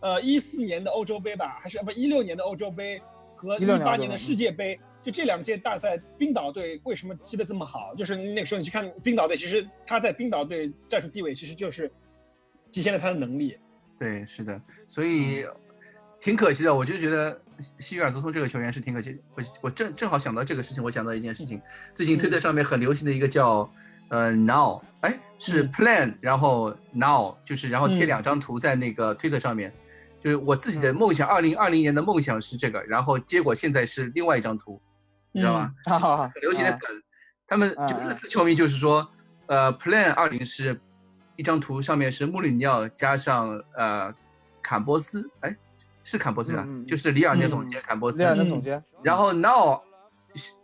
呃一四年的欧洲杯吧，还是不一六年的欧洲杯和一16年八年的世界杯，就这两届大赛，冰岛队为什么踢得这么好？就是那个时候你去看冰岛队，其实他在冰岛队战术地位其实就是体现了他的能力。对，是的，所以挺可惜的。我就觉得西西约尔泽通这个球员是挺可惜。我我正正好想到这个事情，我想到一件事情，最近推特上面很流行的一个叫呃 now，哎是嗯 plan，然后 now 就是然后贴嗯两张图在那个推特上面。就是我自己的梦想，二零二零年的梦想是这个，然后结果现在是另外一张图，你知道吧？很流行的啊梗，他们就热刺球迷就是说，呃，Plan 二零是一张图，上面是穆里尼奥加上呃坎波斯，哎，是坎波斯吧？嗯嗯嗯就是里尔那总监坎波斯。里尔的总监，然后 Now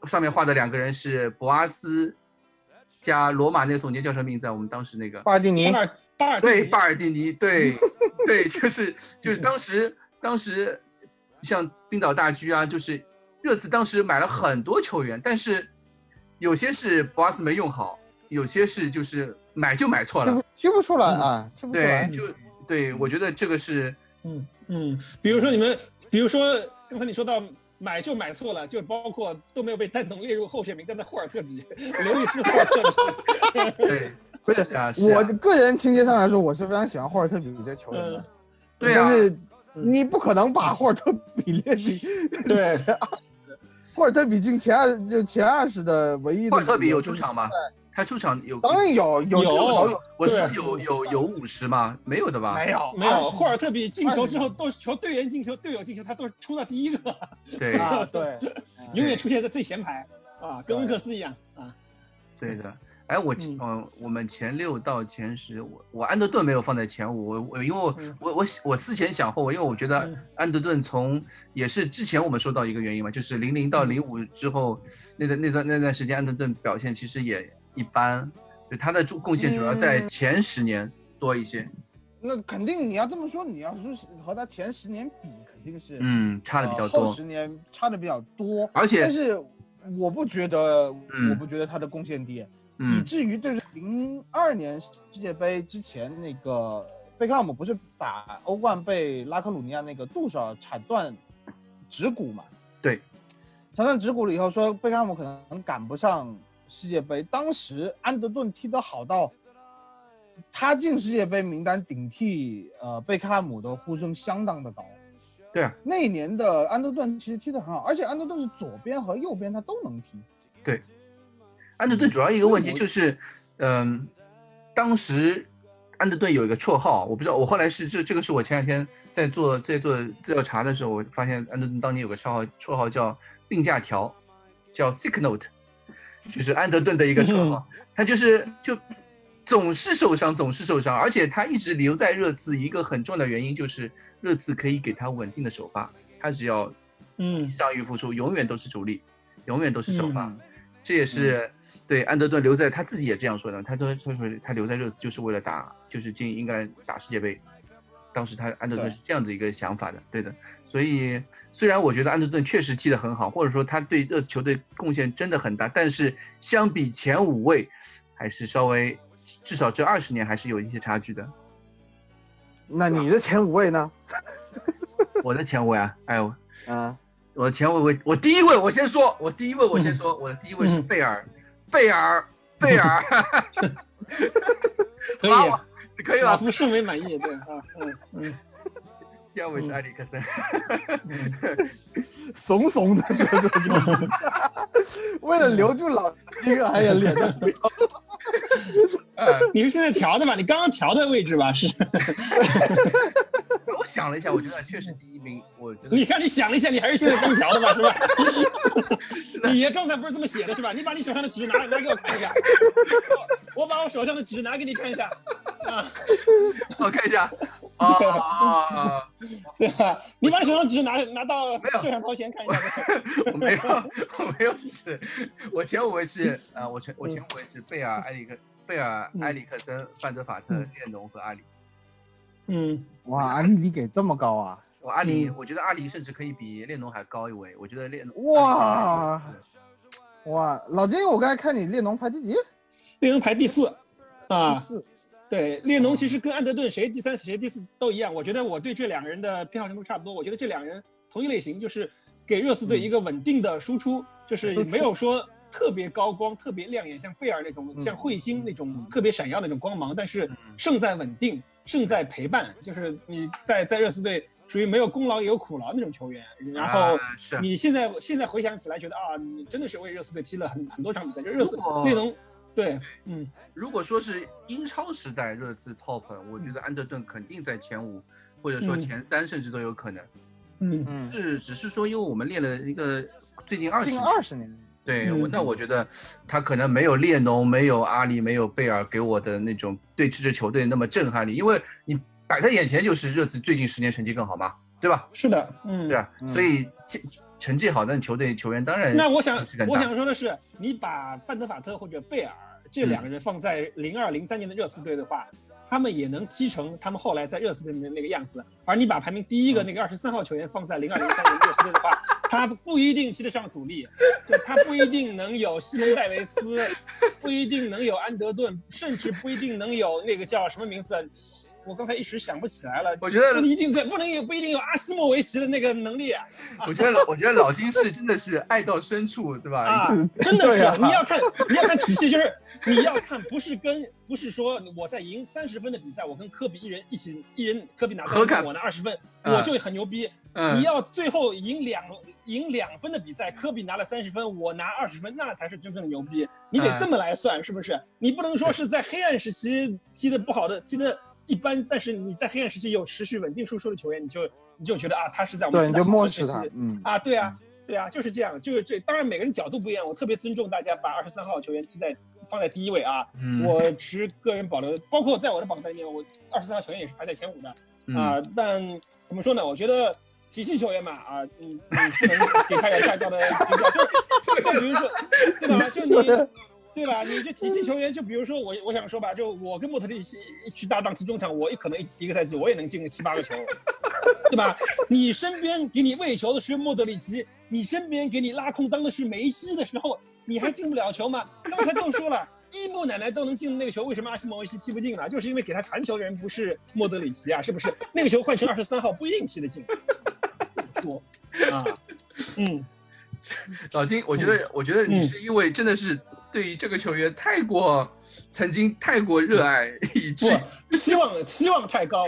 上面画的两个人是博阿斯加罗马那个总监叫什么名字啊？我们当时那个巴尔蒂尼巴，尔巴尔蒂尼对巴尔蒂尼，对 对，就是就是当时当时像冰岛大狙啊，就是热刺当时买了很多球员，但是有些是博阿斯没用好，有些是就是买就买错了听不，出来嗯啊，听不出来对，。就对我觉得这个是嗯嗯，比如说你们，比如说刚才你说到买就买错了，就包括都没有被蛋总列入候选名单的霍尔特比、刘易斯·霍尔特比。对不是是啊是啊我个人情节上来说，我是非常喜欢霍尔特比这球员的嗯。对啊但是嗯你不可能把霍尔特比列进对，霍尔特比进前二就前二十的唯一的。霍尔特比有出场吗？？他出场有？当然有，有有有我是有有有五十吗？没有的吧？没有没有霍尔特比进球之后都是球队员进球、队友进球，他都是冲到第一个，对 啊？对，永远出现在最前排啊，跟温克斯一样啊。对的。哎，我嗯。嗯，我们前六到前十，我我安德顿没有放在前五，我我因为我嗯。我我我思前想后，因为我觉得嗯。安德顿从也是之前我们说到一个原因嘛，就是零零到嗯。零五之后那段那段那段时间，安德顿表现其实也一般，就他的助贡献主要在嗯。前十年多一些，那肯定你要这么说，你要说和他前十年比，肯定是嗯，差的比较呃后多十，年差的比较多，而且但是我不觉得，嗯。我不觉得他的贡献低，以嗯至于就是零二年世界杯之前那个贝克汉姆不是打欧冠被拉科鲁尼亚那个杜少铲断指骨嘛？对，铲断指骨了以后说贝克汉姆可能赶不上世界杯，当时安德顿踢得好到。他进世界杯名单顶替呃贝克汉姆的呼声相当的高，对啊，那一年的安德顿其实踢得很好，而且安德顿是左边和右边他都能踢。安德顿主要一个问题就是，嗯、当时安德顿有一个绰号，我不知道，我后来是这这个是我前两天在做在做资料查的时候，我发现安德顿当年有个绰号绰号叫病假条，叫 sick note，就是安德顿的一个绰号，他就是就总是受伤，总是受伤，而且他一直留在热刺，一个很重要的原因就是热刺可以给他稳定的首发，他只要嗯。伤愈复出，永远都是主力，永远都是首发。嗯这也是对安德顿留在他自己也这样说的，他都他说他留在热刺就是为了打，就是进英格兰打世界杯。当时他安德顿是这样的一个想法的，对的。所以虽然我觉得安德顿确实踢得很好，或者说他对热刺球队贡献真的很大，但是相比前五位，还是稍微至少这二十年还是有一些差距的。那你的前五位呢？我的前五位啊，哎呦，啊，我的前卫位，我第一位我先说，我第一位我先说，我的第一位是嗯贝尔，贝尔，贝尔，可以可以吧？不是没满意，对啊，嗯嗯第二位是埃里克森，嗯，怂怂的说说说，为了留住老金，哎呀，脸都不要。呃，你是现在调的吧？你刚刚调的位置吧？是？我想了一下，我觉得确实第一名，我觉得你看你想了一下，你还是现在刚调的吧？是吧？你爷刚才不是这么写的，是吧？你把你手上的纸拿拿给我看一下，我我把我手上的纸拿给你看一下，啊，我看一下，啊，对吧？你把你手上纸拿拿到摄像头前看一下。我没有，我没有纸，我前五位是呃，我前我前五位是贝尔、埃里克、贝尔、嗯埃里克森、范德法特、嗯列侬和阿里。嗯哇，安迪给这么高啊！我阿里，嗯我觉得阿里甚至可以比列侬还高一位。我觉得列侬哇哇，老金，我刚才看你列侬排第几？列侬排第四啊，第啊，四。对，列侬其实跟安德顿谁第三谁第四都一样，我觉得我对这两个人的偏好程度差不多。我觉得这两个人同一类型，就是给热刺队一个稳定的输出，就是没有说特别高光、特别亮眼，像贝尔那种、像彗星那种特别闪耀那种光芒，但是胜在稳定，胜在陪伴。就是你在在热刺队属于没有功劳也有苦劳那种球员。然后你现在现在回想起来，觉得啊，你真的是为热刺队踢了很很多场比赛，就热刺内容。对，嗯，如果说是英超时代热刺 top，我觉得安德顿肯定在前五，或者说前三，甚至都有可能。嗯嗯，是只是说，因为我们练了一个最近二十二十年，对我那我觉得他可能没有列侬、没有阿里、没有贝尔给我的那种对这支球队那么震撼力，因为你摆在眼前就是热刺最近十年成绩更好嘛，对吧？是的，嗯，对啊，所以成绩好的球队球员当然。那我想我想说的是，你把范德法特或者贝尔。这两个人放在零二零三年的热刺队的话，他们也能踢成他们后来在热刺队的那个样子。而你把排名第一个那个二十三号球员放在零二零三年热刺队的话，他不一定踢得上主力，就他不一定能有西蒙戴维斯，不一定能有安德顿，甚至不一定能有那个叫什么名字，我刚才一时想不起来了。我觉得不一定对，不能有不一定有阿西莫维奇的那个能力。我觉得我觉得老金是真的是爱到深处，对吧？啊，真的 是，你要看你要看体系，就是。你要看不是跟不是说我在赢三十分的比赛，我跟科比一人一起一人科比拿三分，我拿二十分，我就很牛逼。你要最后赢两赢两分的比赛，科比拿了三十分，我拿二十分，那才是真正的牛逼。你得这么来算，是不是？你不能说是在黑暗时期踢的不好的，踢的一般，但是你在黑暗时期有持续稳定输出的球员，你就你就觉得啊，他是在我们对，你就漠视他，嗯啊，对啊，对啊，就是这样，就是这。当然每个人角度不一样，我特别尊重大家把二十三号球员踢在。放在第一位啊！我持个人保留，包括在我的榜单里面，我二十三号球员也是排在前五的啊。但怎么说呢？我觉得体系球员嘛啊，你，你不能给他有太高的评价。就就比如说，对吧？就你，对吧？你这体系球员，就比如说我，我想说吧，就我跟莫特利奇去搭档踢中场，我也可能一一个赛季我也能进个七八个球，对吧？你身边给你喂球的是莫德里奇，你身边给你拉空当的是梅西的时候。你还进不了球吗？刚才都说了，伊布奶奶都能进那个球，为什么阿西莫维奇踢不进呢？就是因为给他传球的人不是莫德里奇啊，是不是？那个球换成二十三号不一定踢得进。说啊，嗯，老金，我觉得，我觉得你是因为真的是对于这个球员太过曾经太过热爱，以致希望期望太高，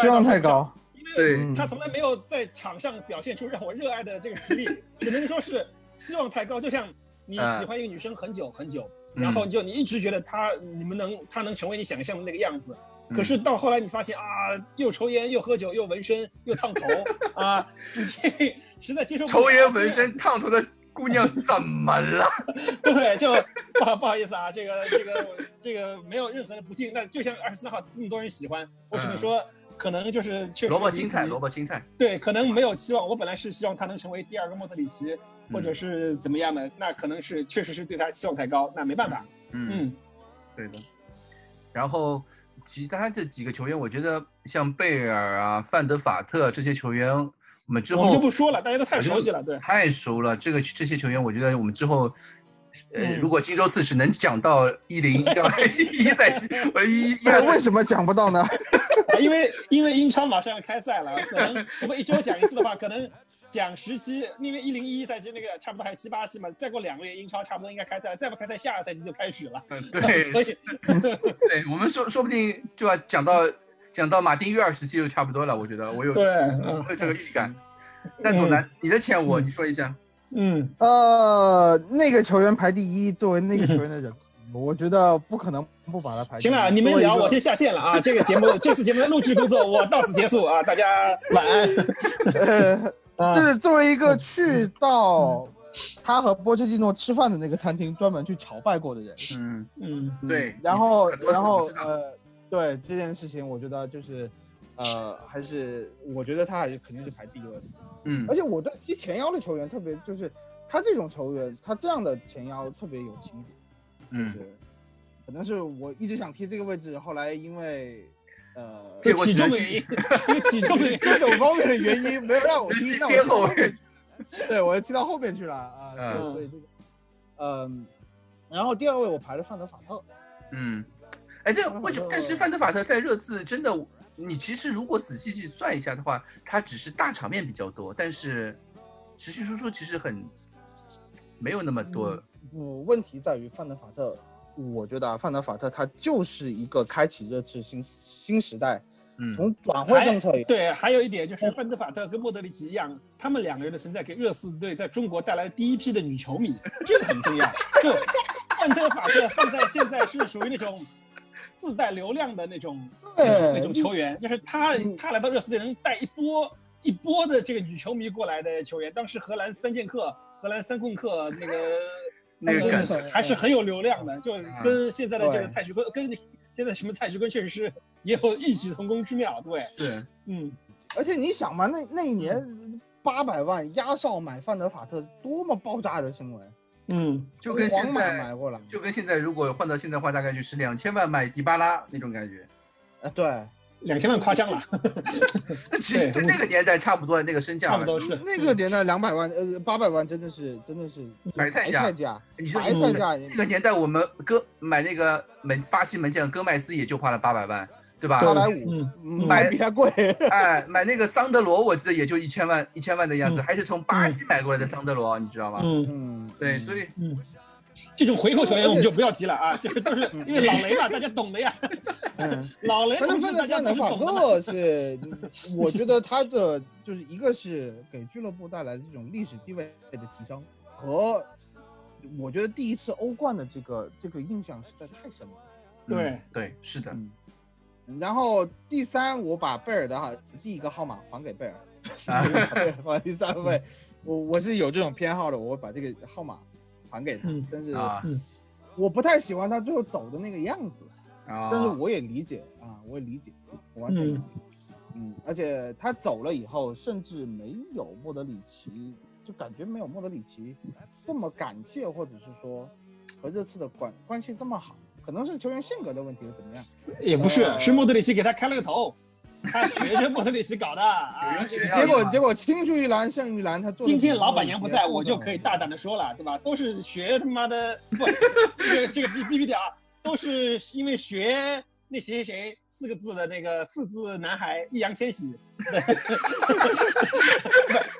期望太高，因为他从来没有在场上表现出让我热爱的这个实力，只能说是期望太高，就像。你喜欢一个女生很久很久，然后就你一直觉得她，你们能她能成为你想象的那个样子，可是到后来你发现啊，又抽烟又喝酒又纹身又烫头 啊，你这实在接受不了。抽烟纹身烫头的姑娘怎么了？对，就不好不好意思啊，这个这个这个没有任何的不敬，那就像二十四号这么多人喜欢，我只能说可能就是确实萝卜青菜萝卜青菜。对，可能没有期望，我本来是希望他能成为第二个莫特里奇。或者是怎么样的，那可能是确实是对他期望太高，那没办法。嗯，对的。然后其他这几个球员，我觉得像贝尔啊、范德法特这些球员，我们之后就不说了，大家都太熟悉了，对，太熟了。这个这些球员，我觉得我们之后，呃，如果荆州刺史能讲到一零一 赛季，我一一为什么讲不到呢？因为因为英超马上要开赛了，可能我们一周讲一次的话，可能。讲时期，因为一零一一赛季那个差不多还有七八期嘛，再过两个月英超差不多应该开赛，再不开赛下个赛季就开始了。嗯，对，所以对我们说说不定就要讲到讲到马丁约尔时期就差不多了，我觉得我有对我有这个预感。但总南，你的前五你说一下。嗯，呃，那个球员排第一，作为那个球员的人，我觉得不可能不把他排。行了，你们聊，我先下线了啊！这个节目 这次节目的录制工作我到此结束啊，大家晚安。就是作为一个去到他和波切蒂诺吃饭的那个餐厅，专门去朝拜过的人，嗯嗯，对。然后然后呃，对这件事情，我觉得就是呃，还是我觉得他还是肯定是排第一位的。嗯，而且我对踢前腰的球员特别，就是他这种球员，他这样的前腰特别有情节。嗯，可能是我一直想踢这个位置，后来因为。呃，体重的原因，因为体重的各 种方面的原因，没有让我 踢到后面。对，我踢到后面去了啊。所以这个，嗯，然后第二位我排了范德法特。嗯，哎，对，为什么？但是范德法特在热刺真的，你其实如果仔细去算一下的话，他只是大场面比较多，但是持续输出其实很没有那么多。我问题在于范德法特，我觉得啊，范德法特他就是一个开启热刺新新时代。嗯，从转会政策对，还有一点就是范德法特跟莫德里奇一样，他们两个人的存在给热刺队在中国带来第一批的女球迷，这个很重要。就范德法特放在现在是属于那种自带流量的那种 那种球员，就是他他来到热刺队能带一波一波的这个女球迷过来的球员。当时荷兰三剑客、荷兰三棍客那个。那个还是很有流量的，就跟现在的这个蔡徐坤，跟现在什么蔡徐坤确实是也有异曲同工之妙，对，对，嗯，而且你想嘛，那那一年八百万压哨买范德法特，多么爆炸的新闻，嗯，就跟现在买过了，就跟现在如果换到现在话，大概就是两千万买迪巴拉那种感觉，啊，对。两千万夸张了，其实在那个年代差不多那个身价，差不多是那个年代两百万呃八百万真的是真的是白菜价，白菜价你说白菜价那个年代我们哥买那个门巴西门将戈麦斯也就花了八百万，对吧？八百五，买比他贵。哎，买那个桑德罗我记得也就一千万一千万的样子，还是从巴西买过来的桑德罗，你知道吗？嗯嗯，对，所以嗯。这种回扣球员我们就不要急了啊，就是都是因为老雷嘛，大家懂的呀。老雷，反正范德范德法特是，我觉得他的就是一个是给俱乐部带来的这种历史地位的提升，和我觉得第一次欧冠的这个这个印象实在太深了。对对，是的。然后第三，我把贝尔的哈第一个号码还给贝尔，放 第三位，我我是有这种偏好的，我把这个号码。还给他，但是我不太喜欢他最后走的那个样子啊。但是我也理解啊，我也理解，我完全理解。嗯，而且他走了以后，甚至没有莫德里奇，就感觉没有莫德里奇这么感谢，或者是说和热刺的关关系这么好，可能是球员性格的问题，又怎么样？也不是，是莫德里奇给他开了个头。他学着莫德里奇搞的啊，结果结果青出于蓝胜于蓝。他今天老板娘不在，我就可以大胆的说了，对吧？都是学他妈的不，这个这个逼逼逼点啊，都是因为学那谁谁谁四个字的那个四字男孩易烊千玺，不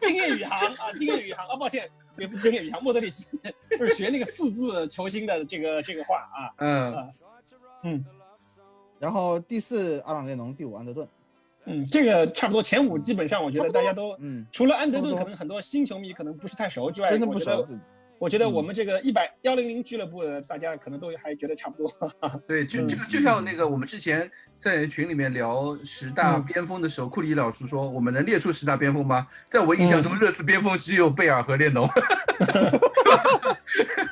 丁彦雨航啊，丁彦雨航啊，抱歉，别丁彦雨航，莫德里奇就是学那个四字球星的这个这个话啊，嗯嗯，然后第四阿朗列农，第五安德顿。嗯，这个差不多前五，基本上我觉得大家都，嗯，除了安德顿可能很多新球迷可能不是太熟之外，真的不熟。我觉得我们这个一百幺零零俱乐部的大家可能都还觉得差不多。对，就这个就像那个我们之前在群里面聊十大边锋的时候，库里老师说我们能列出十大边锋吗？在我印象中，热刺边锋只有贝尔和列侬。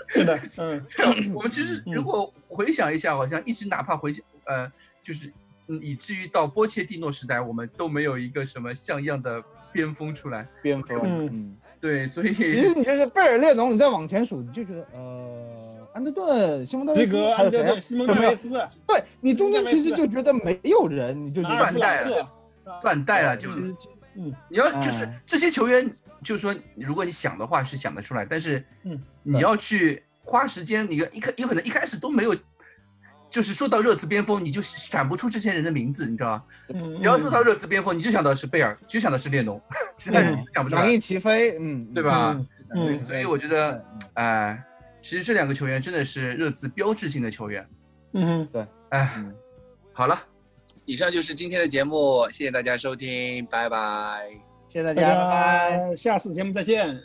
是的，嗯，我们其实如果回想一下，好像一直哪怕回想，呃，就是。嗯，以至于到波切蒂诺时代，我们都没有一个什么像样的边锋出来。边锋，嗯，对，所以其实你就是贝尔列侬，你再往前数，你就觉得呃，安德顿、西蒙德维斯，还有谁？西蒙德维斯。对你中间其实就觉得没有人，你就断代了，断代了，就是，嗯，你要就是这些球员，就是说，如果你想的话是想得出来，但是，嗯，你要去花时间，你一开有可能一开始都没有。就是说到热刺边锋，你就闪不出这些人的名字，你知道吧？你要说到热刺边锋，你就想到是贝尔，就想到是列侬，其他人想不出来。两翼齐飞，嗯，对吧？嗯，所以我觉得，哎，其实这两个球员真的是热刺标志性的球员。嗯，对，哎，好了，以上就是今天的节目，谢谢大家收听，拜拜，谢谢大家，拜拜，下次节目再见。